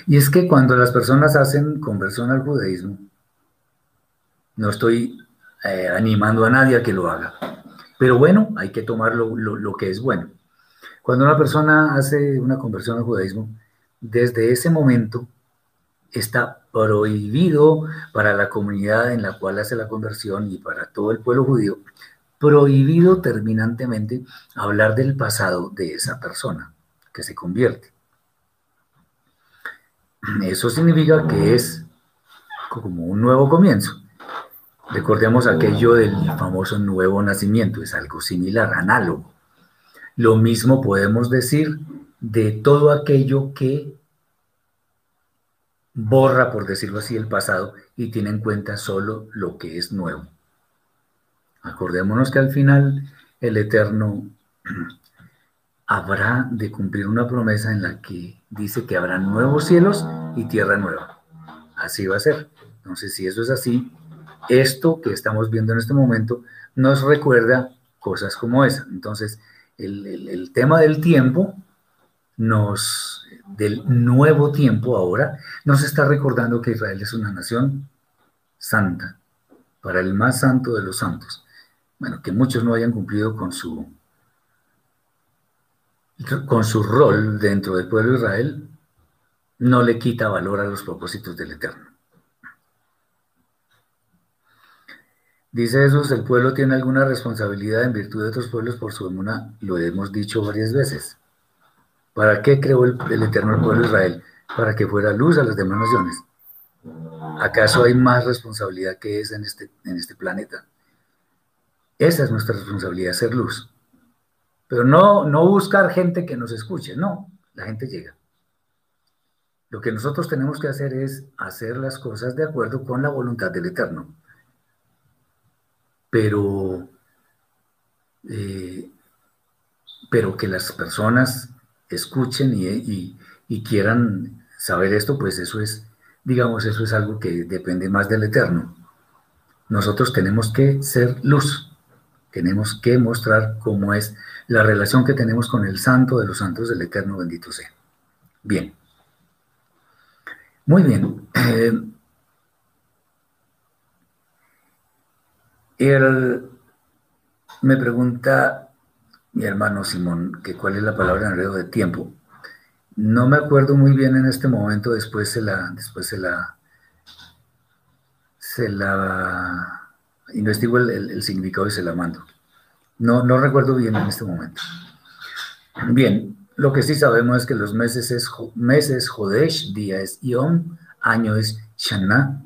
Y es que cuando las personas hacen conversión al judaísmo, no estoy eh, animando a nadie a que lo haga, pero bueno, hay que tomar lo que es bueno. Cuando una persona hace una conversión al judaísmo, desde ese momento está prohibido para la comunidad en la cual hace la conversión y para todo el pueblo judío, prohibido terminantemente hablar del pasado de esa persona que se convierte. Eso significa que es como un nuevo comienzo. Recordemos aquello del famoso nuevo nacimiento, es algo similar, análogo. Lo mismo podemos decir de todo aquello que borra, por decirlo así, el pasado y tiene en cuenta solo lo que es nuevo. Acordémonos que al final el Eterno [CLEARS THROAT] habrá de cumplir una promesa en la que dice que habrá nuevos cielos y tierra nueva. Así va a ser. Entonces, si eso es así, esto que estamos viendo en este momento nos recuerda cosas como esa. Entonces, el, tema del tiempo, nos, del nuevo tiempo ahora, nos está recordando que Israel es una nación santa, para el más santo de los santos. Bueno, que muchos no hayan cumplido con su con su rol dentro del pueblo de Israel, no le quita valor a los propósitos del Eterno. Dice Jesús, el pueblo tiene alguna responsabilidad en virtud de otros pueblos por su emuna, lo hemos dicho varias veces. ¿Para qué creó el, Eterno el pueblo de Israel? Para que fuera luz a las demás naciones. ¿Acaso hay más responsabilidad que esa en este, en este planeta? Esa es nuestra responsabilidad, ser luz. Pero no, no buscar gente que nos escuche, no, la gente llega. Lo que nosotros tenemos que hacer es hacer las cosas de acuerdo con la voluntad del Eterno. Pero, eh, pero que las personas escuchen y, quieran saber esto, pues eso es, digamos, eso es algo que depende más del Eterno. Nosotros tenemos que ser luz, tenemos que mostrar cómo es la relación que tenemos con el santo de los santos del Eterno bendito sea. Bien. Muy bien. [CLEARS THROAT] Eh, me pregunta mi hermano Simón que cuál es la palabra en hebreo de tiempo. No me acuerdo muy bien en este momento, después se la, después se la, se la investigo el significado y se la mando. No, no recuerdo bien en este momento. Bien, lo que sí sabemos es que los meses es meses, Jodesh, día es Yom, año es Shana,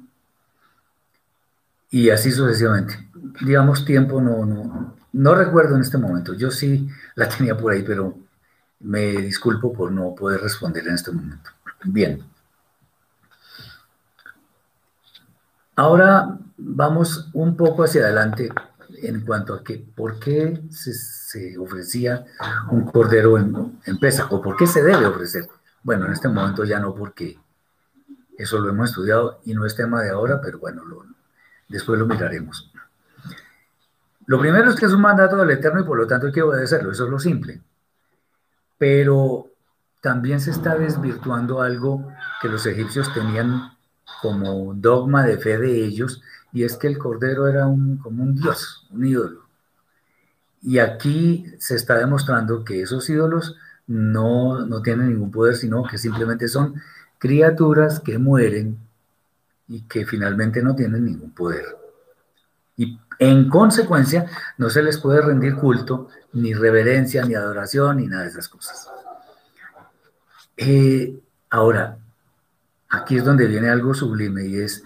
y así sucesivamente. Digamos, tiempo no, no, no recuerdo en este momento. Yo sí la tenía por ahí, pero me disculpo por no poder responder en este momento. Bien. Ahora vamos un poco hacia adelante en cuanto a que por qué se, ofrecía un cordero en, en o por qué se debe ofrecer. Bueno, en este momento ya no porque eso lo hemos estudiado y no es tema de ahora, pero bueno, después lo miraremos. Lo primero es que es un mandato del Eterno y por lo tanto hay que obedecerlo, eso es lo simple. Pero también se está desvirtuando algo que los egipcios tenían como dogma de fe de ellos, y es que el cordero era un, como un dios, un ídolo. Y aquí se está demostrando que esos ídolos no, no tienen ningún poder, sino que simplemente son criaturas que mueren y que finalmente no tienen ningún poder. Y en consecuencia no se les puede rendir culto, ni reverencia, ni adoración, ni nada de esas cosas. Eh, ahora, aquí es donde viene algo sublime y es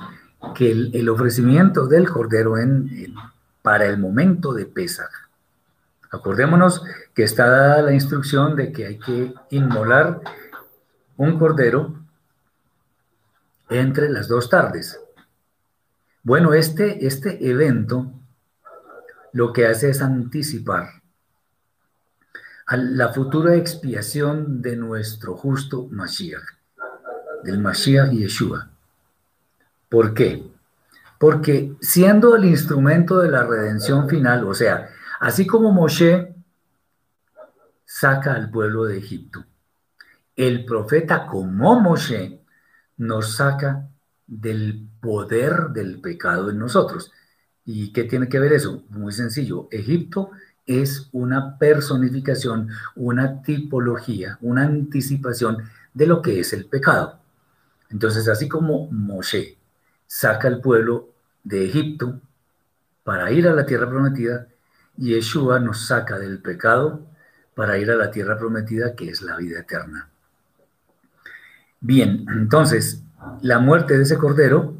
que el, ofrecimiento del cordero en, para el momento de Pesach. Acordémonos que está dada la instrucción de que hay que inmolar un cordero entre las dos tardes. Bueno, este, este evento lo que hace es anticipar a la futura expiación de nuestro justo Mashiach, del Mashiach Yeshua. ¿Por qué? Porque siendo el instrumento de la redención final, o sea, así como Moshe saca al pueblo de Egipto, el profeta como Moshe nos saca del poder del pecado en nosotros. ¿Y qué tiene que ver eso? Muy sencillo. Egipto es una personificación, una tipología, una anticipación de lo que es el pecado. Entonces, así como Moshe saca al pueblo de Egipto para ir a la tierra prometida Yeshua nos saca del pecado para ir a la tierra prometida que es la vida eterna. Bien, entonces la muerte de ese cordero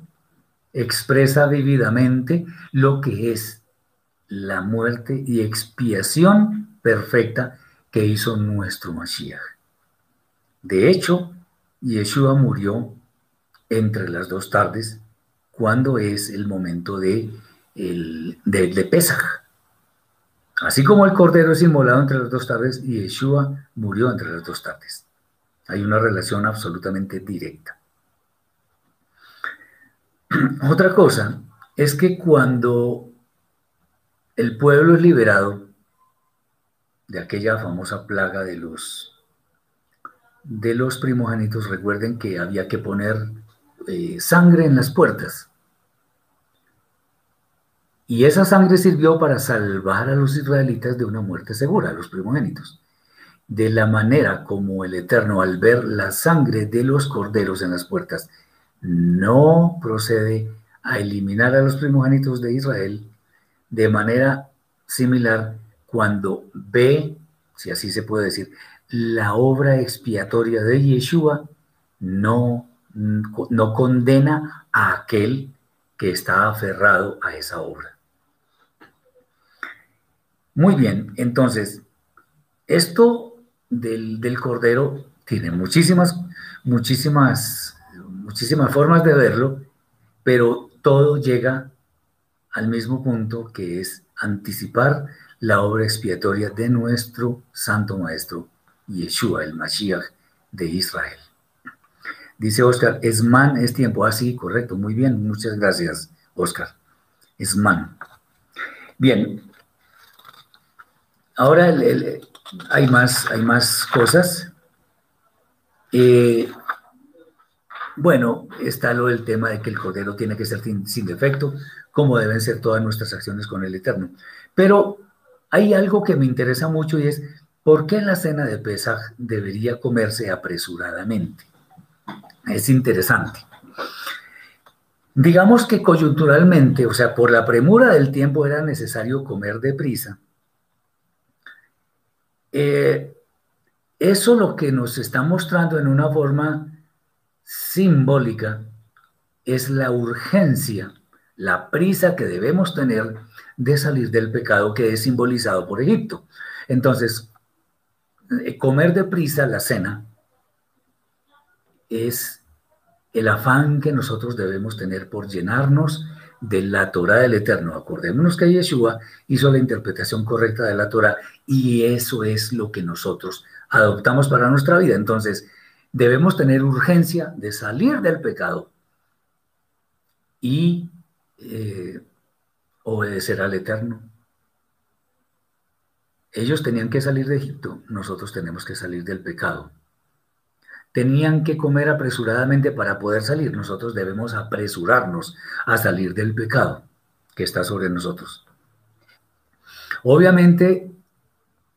expresa vividamente lo que es la muerte y expiación perfecta que hizo nuestro Mashiach. De hecho, Yeshua murió entre las dos tardes, cuando es el momento de, el, de, Pesaj. Así como el cordero es inmolado entre las dos tardes, Yeshua murió entre las dos tardes. Hay una relación absolutamente directa. [CLEARS THROAT] Otra cosa es que cuando el pueblo es liberado de aquella famosa plaga de los de los primogénitos, recuerden que había que poner eh, sangre en las puertas. Y esa sangre sirvió para salvar a los israelitas de una muerte segura, a los primogénitos. De la manera como el Eterno, al ver la sangre de los corderos en las puertas, no procede a eliminar a los primogénitos de Israel, de manera similar, cuando ve, si así se puede decir, la obra expiatoria de Yeshua, no no condena a aquel que está aferrado a esa obra. Muy bien, entonces, esto del, Cordero tiene muchísimas, muchísimas, muchísimas formas de verlo, pero todo llega al mismo punto que es anticipar la obra expiatoria de nuestro Santo Maestro, Yeshua, el Mashiach de Israel. Dice Oscar, es man, es tiempo. Ah, sí, correcto, muy bien, muchas gracias, Oscar. Es man. Bien. Ahora hay, más, hay más cosas. Eh, bueno, está lo del tema de que el cordero tiene que ser sin, defecto, como deben ser todas nuestras acciones con el Eterno. Pero hay algo que me interesa mucho y es, ¿por qué la cena de Pesaj debería comerse apresuradamente? es interesante. Digamos que coyunturalmente, o sea, por la premura del tiempo era necesario comer deprisa. Eh, eso lo que nos está mostrando en una forma simbólica es la urgencia, la prisa que debemos tener de salir del pecado que es simbolizado por Egipto. Entonces, eh, comer deprisa la cena es el afán que nosotros debemos tener por llenarnos de la Torah del Eterno. Acordémonos que Yeshua hizo la interpretación correcta de la Torah y eso es lo que nosotros adoptamos para nuestra vida. Entonces, debemos tener urgencia de salir del pecado y eh, obedecer al Eterno. Ellos tenían que salir de Egipto, nosotros tenemos que salir del pecado tenían que comer apresuradamente para poder salir. Nosotros debemos apresurarnos a salir del pecado que está sobre nosotros. Obviamente,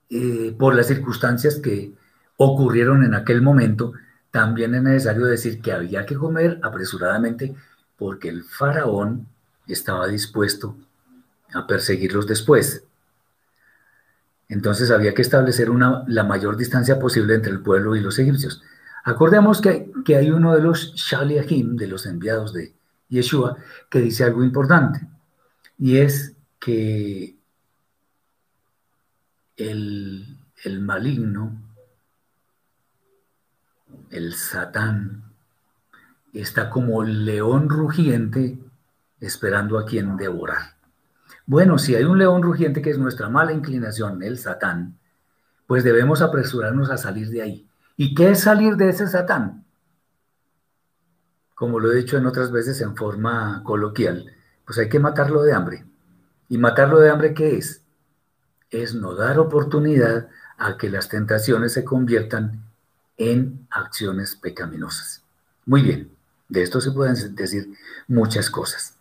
eh, por las circunstancias que ocurrieron en aquel momento, también es necesario decir que había que comer apresuradamente porque el faraón estaba dispuesto a perseguirlos después. Entonces había que establecer una, la mayor distancia posible entre el pueblo y los egipcios. Acordemos que, hay uno de los Shaliachim, de los enviados de Yeshua, que dice algo importante, y es que el, el maligno, el Satán, está como león rugiente esperando a quien devorar. Bueno, si hay un león rugiente que es nuestra mala inclinación, el Satán, pues debemos apresurarnos a salir de ahí. ¿Y qué es salir de ese Satán? Como lo he dicho en otras veces en forma coloquial, pues hay que matarlo de hambre. ¿Y matarlo de hambre qué es? Es no dar oportunidad a que las tentaciones se conviertan en acciones pecaminosas. Muy bien, de esto se pueden decir muchas cosas.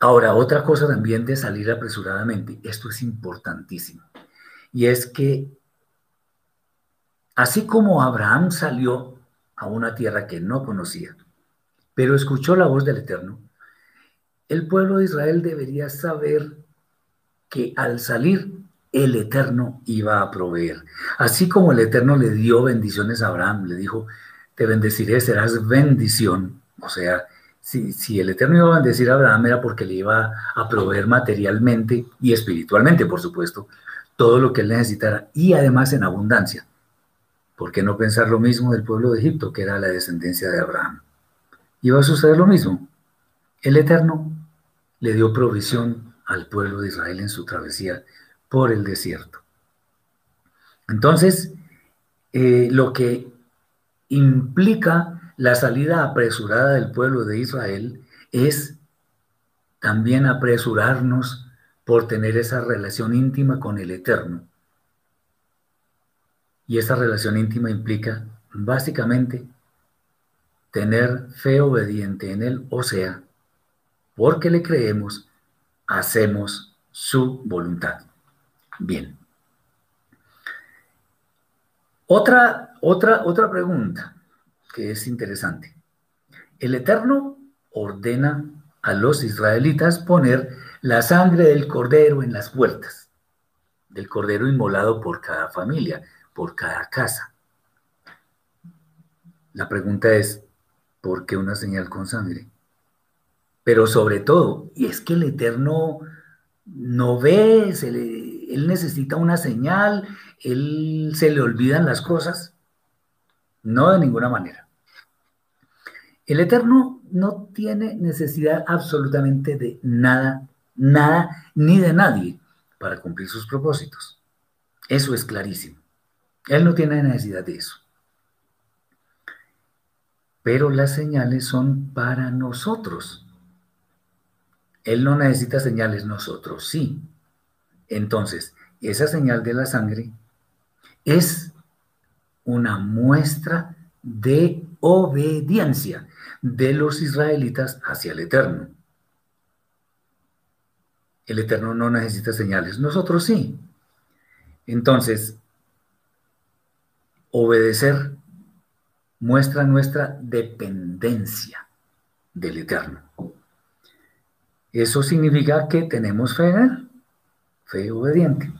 Ahora, otra cosa también de salir apresuradamente, esto es importantísimo, y es que Así como Abraham salió a una tierra que no conocía, pero escuchó la voz del Eterno, el pueblo de Israel debería saber que al salir el Eterno iba a proveer. Así como el Eterno le dio bendiciones a Abraham, le dijo, te bendeciré, serás bendición. O sea, si, si, el Eterno iba a bendecir a Abraham era porque le iba a proveer materialmente y espiritualmente, por supuesto, todo lo que él necesitara y además en abundancia ¿Por qué no pensar lo mismo del pueblo de Egipto, que era la descendencia de Abraham? Iba a suceder lo mismo. El Eterno le dio provisión al pueblo de Israel en su travesía por el desierto. Entonces, eh, lo que implica la salida apresurada del pueblo de Israel es también apresurarnos por tener esa relación íntima con el Eterno. Y esa relación íntima implica básicamente tener fe obediente en Él, o sea, porque le creemos, hacemos su voluntad. Bien. Otra, otra, otra pregunta que es interesante. El Eterno ordena a los israelitas poner la sangre del cordero en las puertas, del cordero inmolado por cada familia, por cada casa. La pregunta es, ¿por qué una señal con sangre? Pero sobre todo, y es que el Eterno no ve, él necesita una señal, él se le olvidan las cosas. No de ninguna manera. El Eterno no tiene necesidad absolutamente de nada, nada, ni de nadie para cumplir sus propósitos. Eso es clarísimo. Él no tiene necesidad de eso. Pero las señales son para nosotros. Él no necesita señales, nosotros sí. Entonces, esa señal de la sangre es una muestra de obediencia de los israelitas hacia el Eterno. El Eterno no necesita señales, nosotros sí. Entonces, obedecer muestra nuestra dependencia del Eterno. Eso significa que tenemos fe en Él, fe obediente.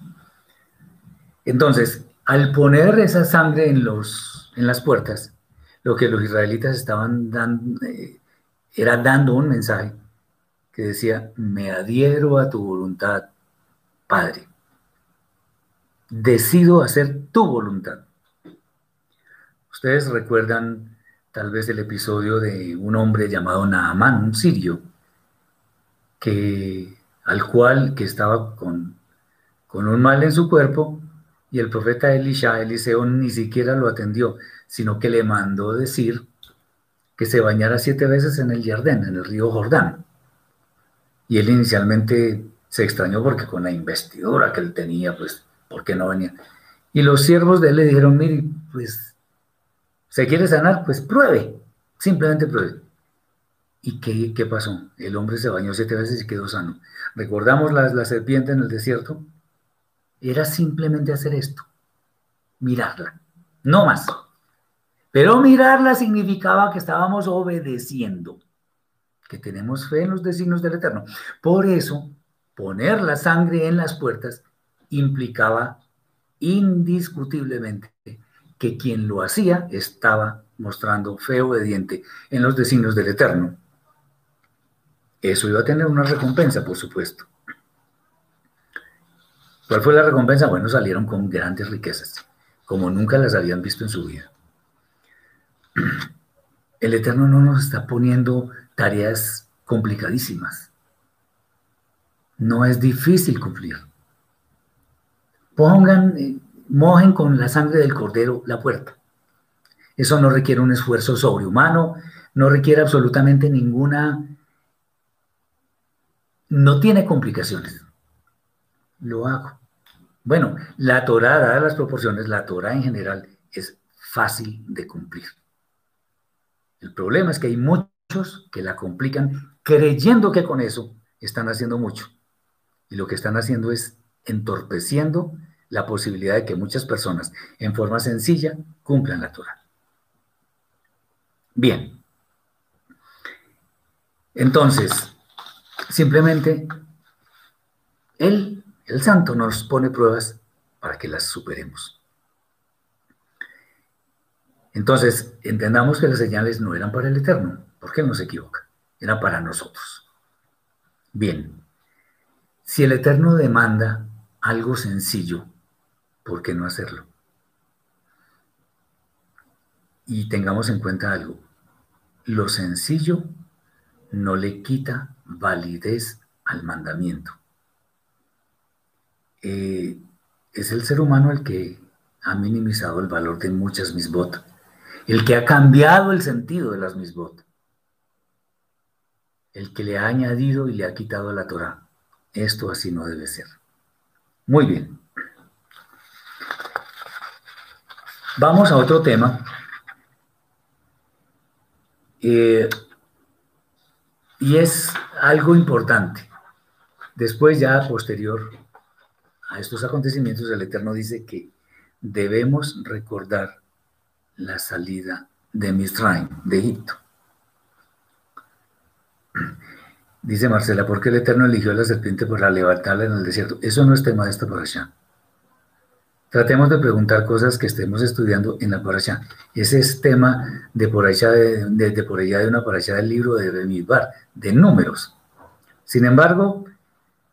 Entonces, al poner esa sangre en, los, en las puertas, lo que los israelitas estaban dando eh, era dando un mensaje que decía, me adhiero a tu voluntad, Padre. Decido hacer tu voluntad. Ustedes recuerdan tal vez el episodio de un hombre llamado Naamán, un sirio, que, al cual que estaba con, con un mal en su cuerpo y el profeta Elisha, Eliseo, ni siquiera lo atendió, sino que le mandó decir que se bañara siete veces en el Jardín, en el río Jordán. Y él inicialmente se extrañó porque con la investidura que él tenía, pues, ¿por qué no venía? Y los siervos de él le dijeron, mire, pues, ¿se quiere sanar? Pues pruebe, simplemente pruebe. ¿Y qué, qué pasó? El hombre se bañó siete veces y quedó sano. ¿Recordamos la, la serpiente en el desierto? Era simplemente hacer esto, mirarla, no más. Pero mirarla significaba que estábamos obedeciendo, que tenemos fe en los designios del Eterno. Por eso, poner la sangre en las puertas implicaba indiscutiblemente que quien lo hacía estaba mostrando fe obediente en los designios del Eterno. Eso iba a tener una recompensa, por supuesto. ¿Cuál fue la recompensa? Bueno, salieron con grandes riquezas, como nunca las habían visto en su vida. [CLEARS THROAT] El Eterno no nos está poniendo tareas complicadísimas. No es difícil cumplir. Pongan, eh, mojen con la sangre del cordero la puerta. Eso no requiere un esfuerzo sobrehumano, no requiere absolutamente ninguna, no tiene complicaciones lo hago. Bueno, la Torah, dadas las proporciones, la Torah en general es fácil de cumplir. El problema es que hay muchos que la complican creyendo que con eso están haciendo mucho. Y lo que están haciendo es entorpeciendo la posibilidad de que muchas personas en forma sencilla cumplan la Torah. Bien. Entonces, simplemente él el santo nos pone pruebas para que las superemos. Entonces, entendamos que las señales no eran para el Eterno, porque Él no se equivoca, era para nosotros. Bien, si el Eterno demanda algo sencillo, ¿por qué no hacerlo? Y tengamos en cuenta algo, lo sencillo no le quita validez al mandamiento. Eh, es el ser humano el que ha minimizado el valor de muchas misbot, el que ha cambiado el sentido de las misbot, el que le ha añadido y le ha quitado la Torah. Esto así no debe ser. Muy bien. Vamos a otro tema. Eh, y es algo importante. Después ya posterior a estos acontecimientos, el Eterno dice que debemos recordar la salida de Misraim, de Egipto. Dice Marcela, ¿por qué el Eterno eligió a la serpiente para levantarla en el desierto? Eso no es tema de esta parasha. Tratemos de preguntar cosas que estemos estudiando en la parasha. Ese es tema de por allá de, por allá de una parasha del libro de Bemidbar, de números. Sin embargo,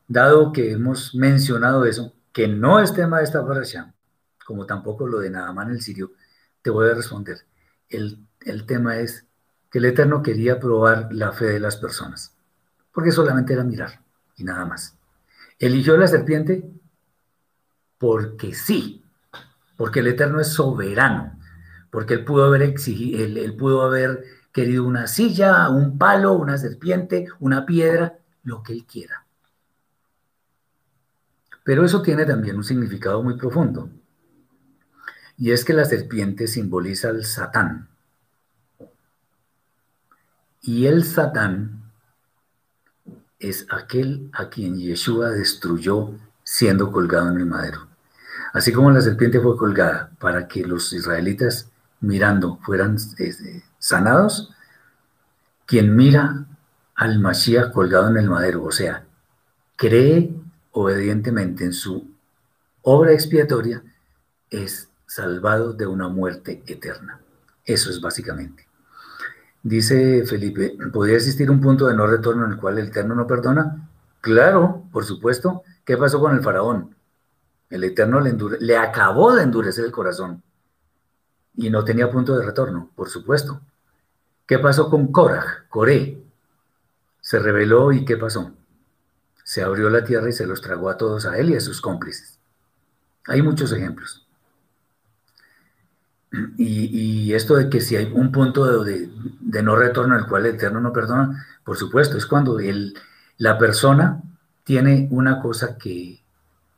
dado que hemos mencionado eso, que no es tema de esta parasha, como tampoco lo de Nadamán el sirio, te voy a responder. El, el tema es que el Eterno quería probar la fe de las personas, porque solamente era mirar y nada más. Eligió la serpiente porque sí, porque el Eterno es soberano, porque él pudo haber exigido, él, pudo haber querido una silla, un palo, una serpiente, una piedra, lo que él quiera. Pero eso tiene también un significado muy profundo. Y es que la serpiente simboliza al Satán. Y el Satán es aquel a quien Yeshua destruyó siendo colgado en el madero. Así como la serpiente fue colgada para que los israelitas mirando fueran este, sanados, quien mira al Mashiach colgado en el madero, o sea, cree obedientemente en su obra expiatoria, es salvado de una muerte eterna. Eso es básicamente. Dice Felipe, ¿podría existir un punto de no retorno en el cual el Eterno no perdona? Claro, por supuesto. ¿Qué pasó con el faraón? El Eterno le, acabó de endurecer el corazón y no tenía punto de retorno, por supuesto. ¿Qué pasó con Korah, Coré? Se rebeló y ¿qué pasó? Se abrió la tierra y se los tragó a todos, a él y a sus cómplices. Hay muchos ejemplos. Y, esto de que si hay un punto de, no retorno al cual el Eterno no perdona, por supuesto, es cuando la persona tiene una cosa que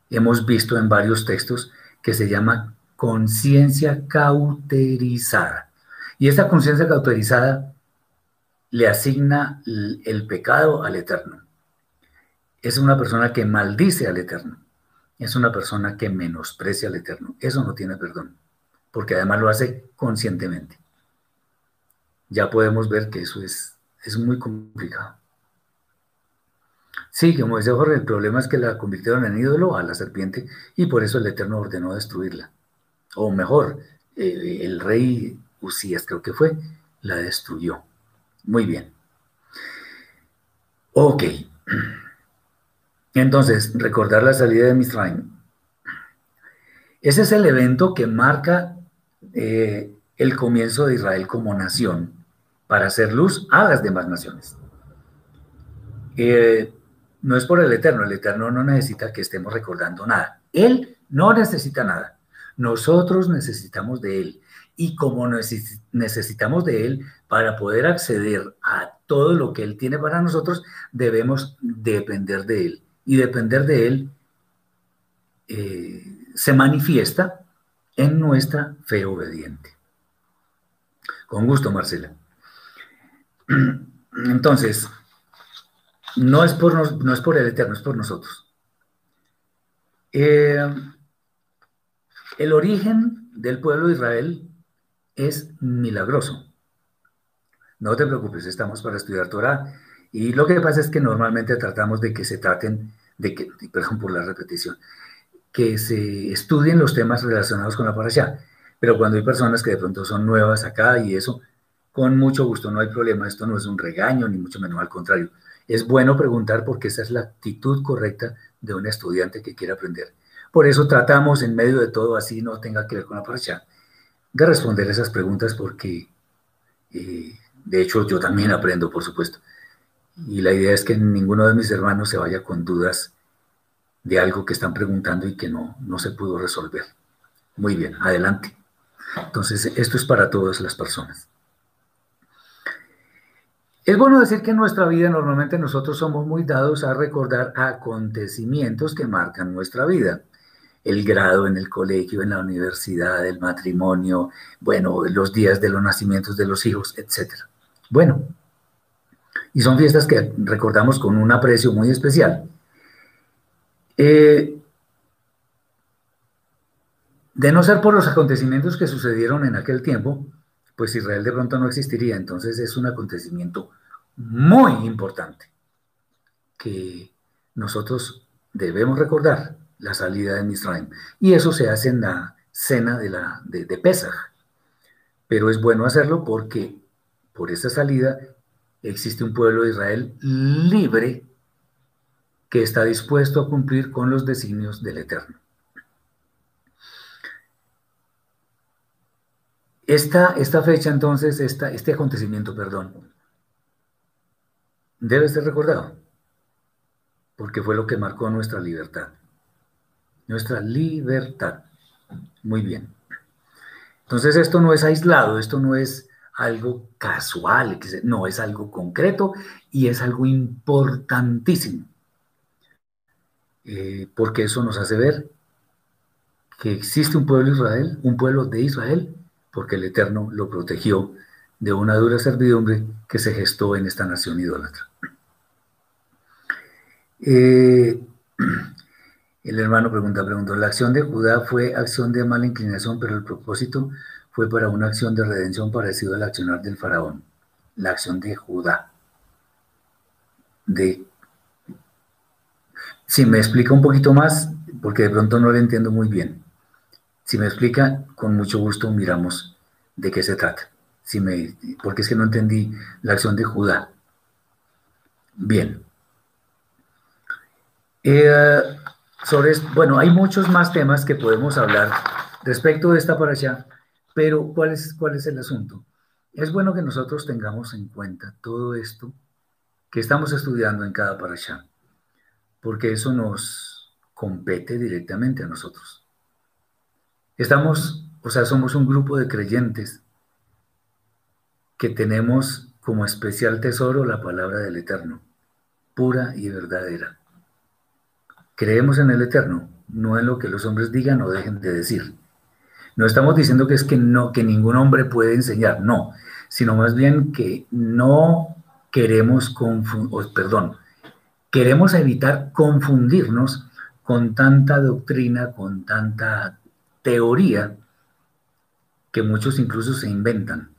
hemos visto en varios textos que se llama conciencia cauterizada. Y esta conciencia cauterizada le asigna el pecado al Eterno. Es una persona que maldice al Eterno. Es una persona que menosprecia al Eterno. Eso no tiene perdón porque además lo hace conscientemente. Ya podemos ver que eso es, es muy complicado. Sí, como dice Jorge, el problema es que la convirtieron en ídolo a la serpiente y por eso el Eterno ordenó destruirla. O mejor, eh, el rey Usías creo que fue, la destruyó. Muy bien. Ok. [CLEARS THROAT] Entonces, recordar la salida de Misraim. Ese es el evento que marca eh, el comienzo de Israel como nación para hacer luz a las demás naciones. Eh, no es por el Eterno, el Eterno no necesita que estemos recordando nada. Él no necesita nada. Nosotros necesitamos de Él. Y como necesitamos de Él para poder acceder a todo lo que Él tiene para nosotros, debemos depender de Él. Y depender de Él eh, se manifiesta en nuestra fe obediente. Con gusto, Marcela. [CLEARS THROAT] Entonces, no es por, no es por el Eterno, es por nosotros. Eh, el origen del pueblo de Israel es milagroso. No te preocupes, estamos para estudiar Torah. Y lo que pasa es que normalmente tratamos de que se traten, de que, perdón por la repetición, que se estudien los temas relacionados con la parasha. Pero cuando hay personas que de pronto son nuevas acá y eso, con mucho gusto, no hay problema. Esto no es un regaño, ni mucho menos, al contrario. Es bueno preguntar porque esa es la actitud correcta de un estudiante que quiere aprender. Por eso tratamos en medio de todo, así no tenga que ver con la parasha, de responder esas preguntas porque, eh, de hecho, yo también aprendo, por supuesto. Y la idea es que ninguno de mis hermanos se vaya con dudas de algo que están preguntando y que no, no se pudo resolver. Muy bien, adelante. Entonces, esto es para todas las personas. Es bueno decir que en nuestra vida normalmente nosotros somos muy dados a recordar acontecimientos que marcan nuestra vida. El grado en el colegio, en la universidad, el matrimonio, bueno, los días de los nacimientos de los hijos, etc. Bueno, y son fiestas que recordamos con un aprecio muy especial. Eh, de no ser por los acontecimientos que sucedieron en aquel tiempo, pues Israel de pronto no existiría. Entonces es un acontecimiento muy importante que nosotros debemos recordar la salida de Misraim. Y eso se hace en la cena de, la, de, Pesaj. Pero es bueno hacerlo porque por esa salida existe un pueblo de Israel libre que está dispuesto a cumplir con los designios del Eterno. Esta, esta fecha entonces, esta, este acontecimiento, perdón, debe ser recordado, porque fue lo que marcó nuestra libertad. Nuestra libertad. Muy bien. Entonces esto no es aislado, esto no es algo casual, no, es algo concreto y es algo importantísimo. Eh, porque eso nos hace ver que existe un pueblo de Israel, un pueblo de Israel, porque el Eterno lo protegió de una dura servidumbre que se gestó en esta nación idólatra. Eh, el hermano pregunta, preguntó, la acción de Judá fue acción de mala inclinación, pero el propósito fue para una acción de redención parecido al accionar del faraón. La acción de Judá. De... Si me explica un poquito más, porque de pronto no lo entiendo muy bien. Si me explica, con mucho gusto miramos de qué se trata si me, porque es que no entendí la acción de Judá. Bien. Eh, sobre, bueno, hay muchos más temas que podemos hablar respecto de esta allá, pero ¿cuál es, ¿cuál es el asunto? Es bueno que nosotros tengamos en cuenta todo esto que estamos estudiando en cada allá, porque eso nos compete directamente a nosotros. Estamos, o sea, somos un grupo de creyentes que tenemos como especial tesoro la palabra del Eterno, pura y verdadera. Creemos en el Eterno, no en lo que los hombres digan o dejen de decir. No estamos diciendo que es que no que ningún hombre puede enseñar, no, sino más bien que no queremos confundir, perdón, queremos evitar confundirnos con tanta doctrina, con tanta teoría que muchos incluso se inventan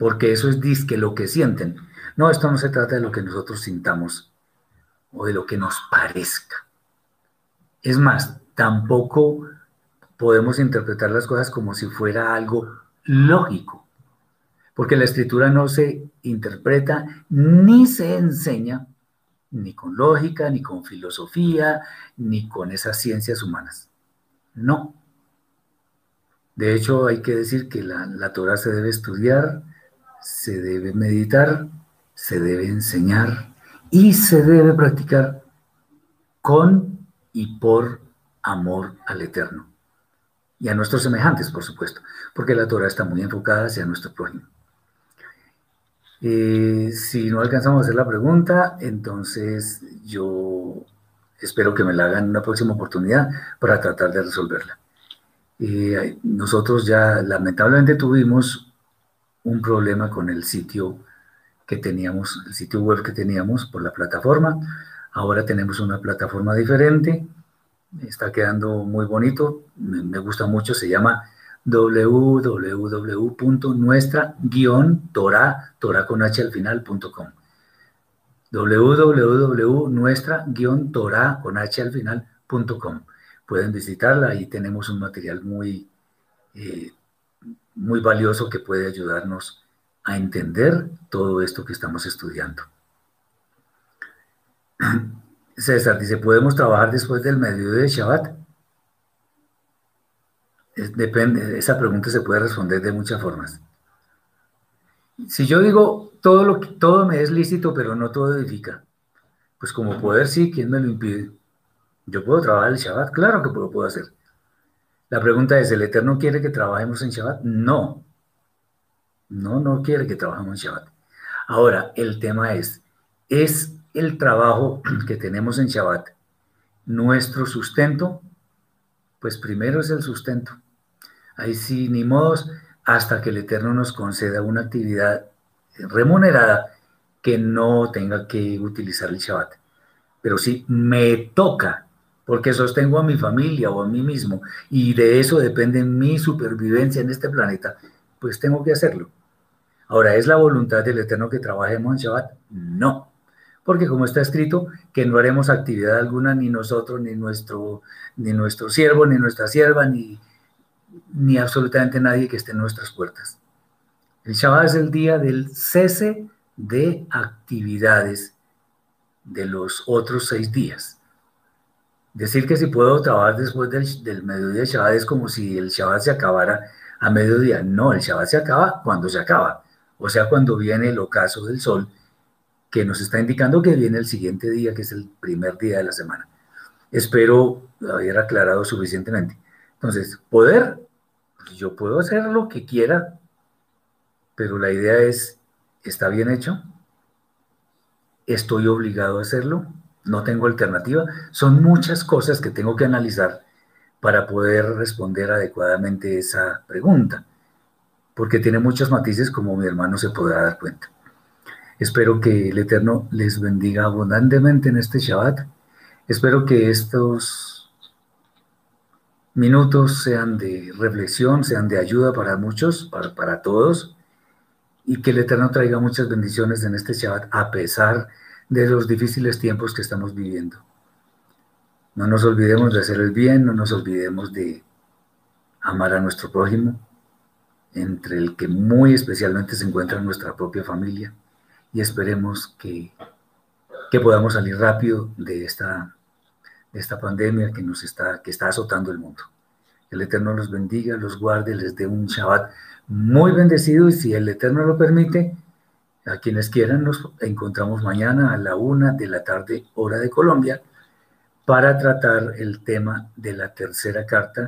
porque eso es disque lo que sienten. No, esto no se trata de lo que nosotros sintamos o de lo que nos parezca. Es más, tampoco podemos interpretar las cosas como si fuera algo lógico, porque la escritura no se interpreta ni se enseña ni con lógica, ni con filosofía, ni con esas ciencias humanas. No. De hecho, hay que decir que la, la Torah se debe estudiar, se debe meditar, se debe enseñar y se debe practicar con y por amor al Eterno. Y a nuestros semejantes, por supuesto, porque la Torah está muy enfocada hacia nuestro prójimo. Eh, si no alcanzamos a hacer la pregunta, entonces yo espero que me la hagan en una próxima oportunidad para tratar de resolverla. Eh, nosotros ya lamentablemente tuvimos un problema con el sitio que teníamos, el sitio web que teníamos por la plataforma. Ahora tenemos una plataforma diferente, está quedando muy bonito, me, gusta mucho, se llama www.nuestra-torah, torah con h al final.com www.nuestra-torah con h al final.com Pueden visitarla, y tenemos un material muy eh, muy valioso que puede ayudarnos a entender todo esto que estamos estudiando. [CLEARS THROAT] César dice, ¿podemos trabajar después del mediodía de Shabbat? depende, esa pregunta se puede responder de muchas formas. Si yo digo todo lo todo me es lícito, pero no todo edifica, pues como poder sí, ¿quién me lo impide? Yo puedo trabajar el Shabbat, claro que lo puedo hacer. La pregunta es, ¿el Eterno quiere que trabajemos en Shabbat? No. No, no quiere que trabajemos en Shabbat. Ahora, el tema es, ¿es el trabajo [CLEARS THROAT] que tenemos en Shabbat nuestro sustento? Pues primero es el sustento. Ahí sí, ni modos, hasta que el Eterno nos conceda una actividad remunerada que no tenga que utilizar el Shabbat. Pero si me toca, porque sostengo a mi familia o a mí mismo, y de eso depende mi supervivencia en este planeta, pues tengo que hacerlo. Ahora, ¿es la voluntad del Eterno que trabajemos en Shabbat? No, porque como está escrito, que no haremos actividad alguna, ni nosotros, ni nuestro, ni nuestro siervo, ni nuestra sierva, ni, ni absolutamente nadie que esté en nuestras puertas. El Shabbat es el día del cese de actividades de los otros seis días. Decir que si puedo trabajar después del, del mediodía de Shabbat es como si el Shabbat se acabara a mediodía. No, el Shabbat se acaba cuando se acaba. O sea, cuando viene el ocaso del sol, que nos está indicando que viene el siguiente día, que es el primer día de la semana. Espero haber aclarado suficientemente. Entonces, poder, yo puedo hacer lo que quiera, pero la idea es, ¿está bien hecho? ¿Estoy obligado a hacerlo? ¿No tengo alternativa? Son muchas cosas que tengo que analizar para poder responder adecuadamente esa pregunta, porque tiene muchos matices como mi hermano se podrá dar cuenta. Espero que el Eterno les bendiga abundantemente en este Shabbat. Espero que estos minutos sean de reflexión, sean de ayuda para muchos, para, todos, y que el Eterno traiga muchas bendiciones en este Shabbat a pesar de los difíciles tiempos que estamos viviendo. No nos olvidemos de hacer el bien, no nos olvidemos de amar a nuestro prójimo, entre el que muy especialmente se encuentra nuestra propia familia, y esperemos que, que podamos salir rápido de esta, de esta pandemia que, nos está, que está azotando el mundo. El Eterno los bendiga, los guarde, les dé un Shabbat muy bendecido y si el Eterno lo permite, a quienes quieran nos encontramos mañana a la una de la tarde, hora de Colombia, para tratar el tema de la tercera carta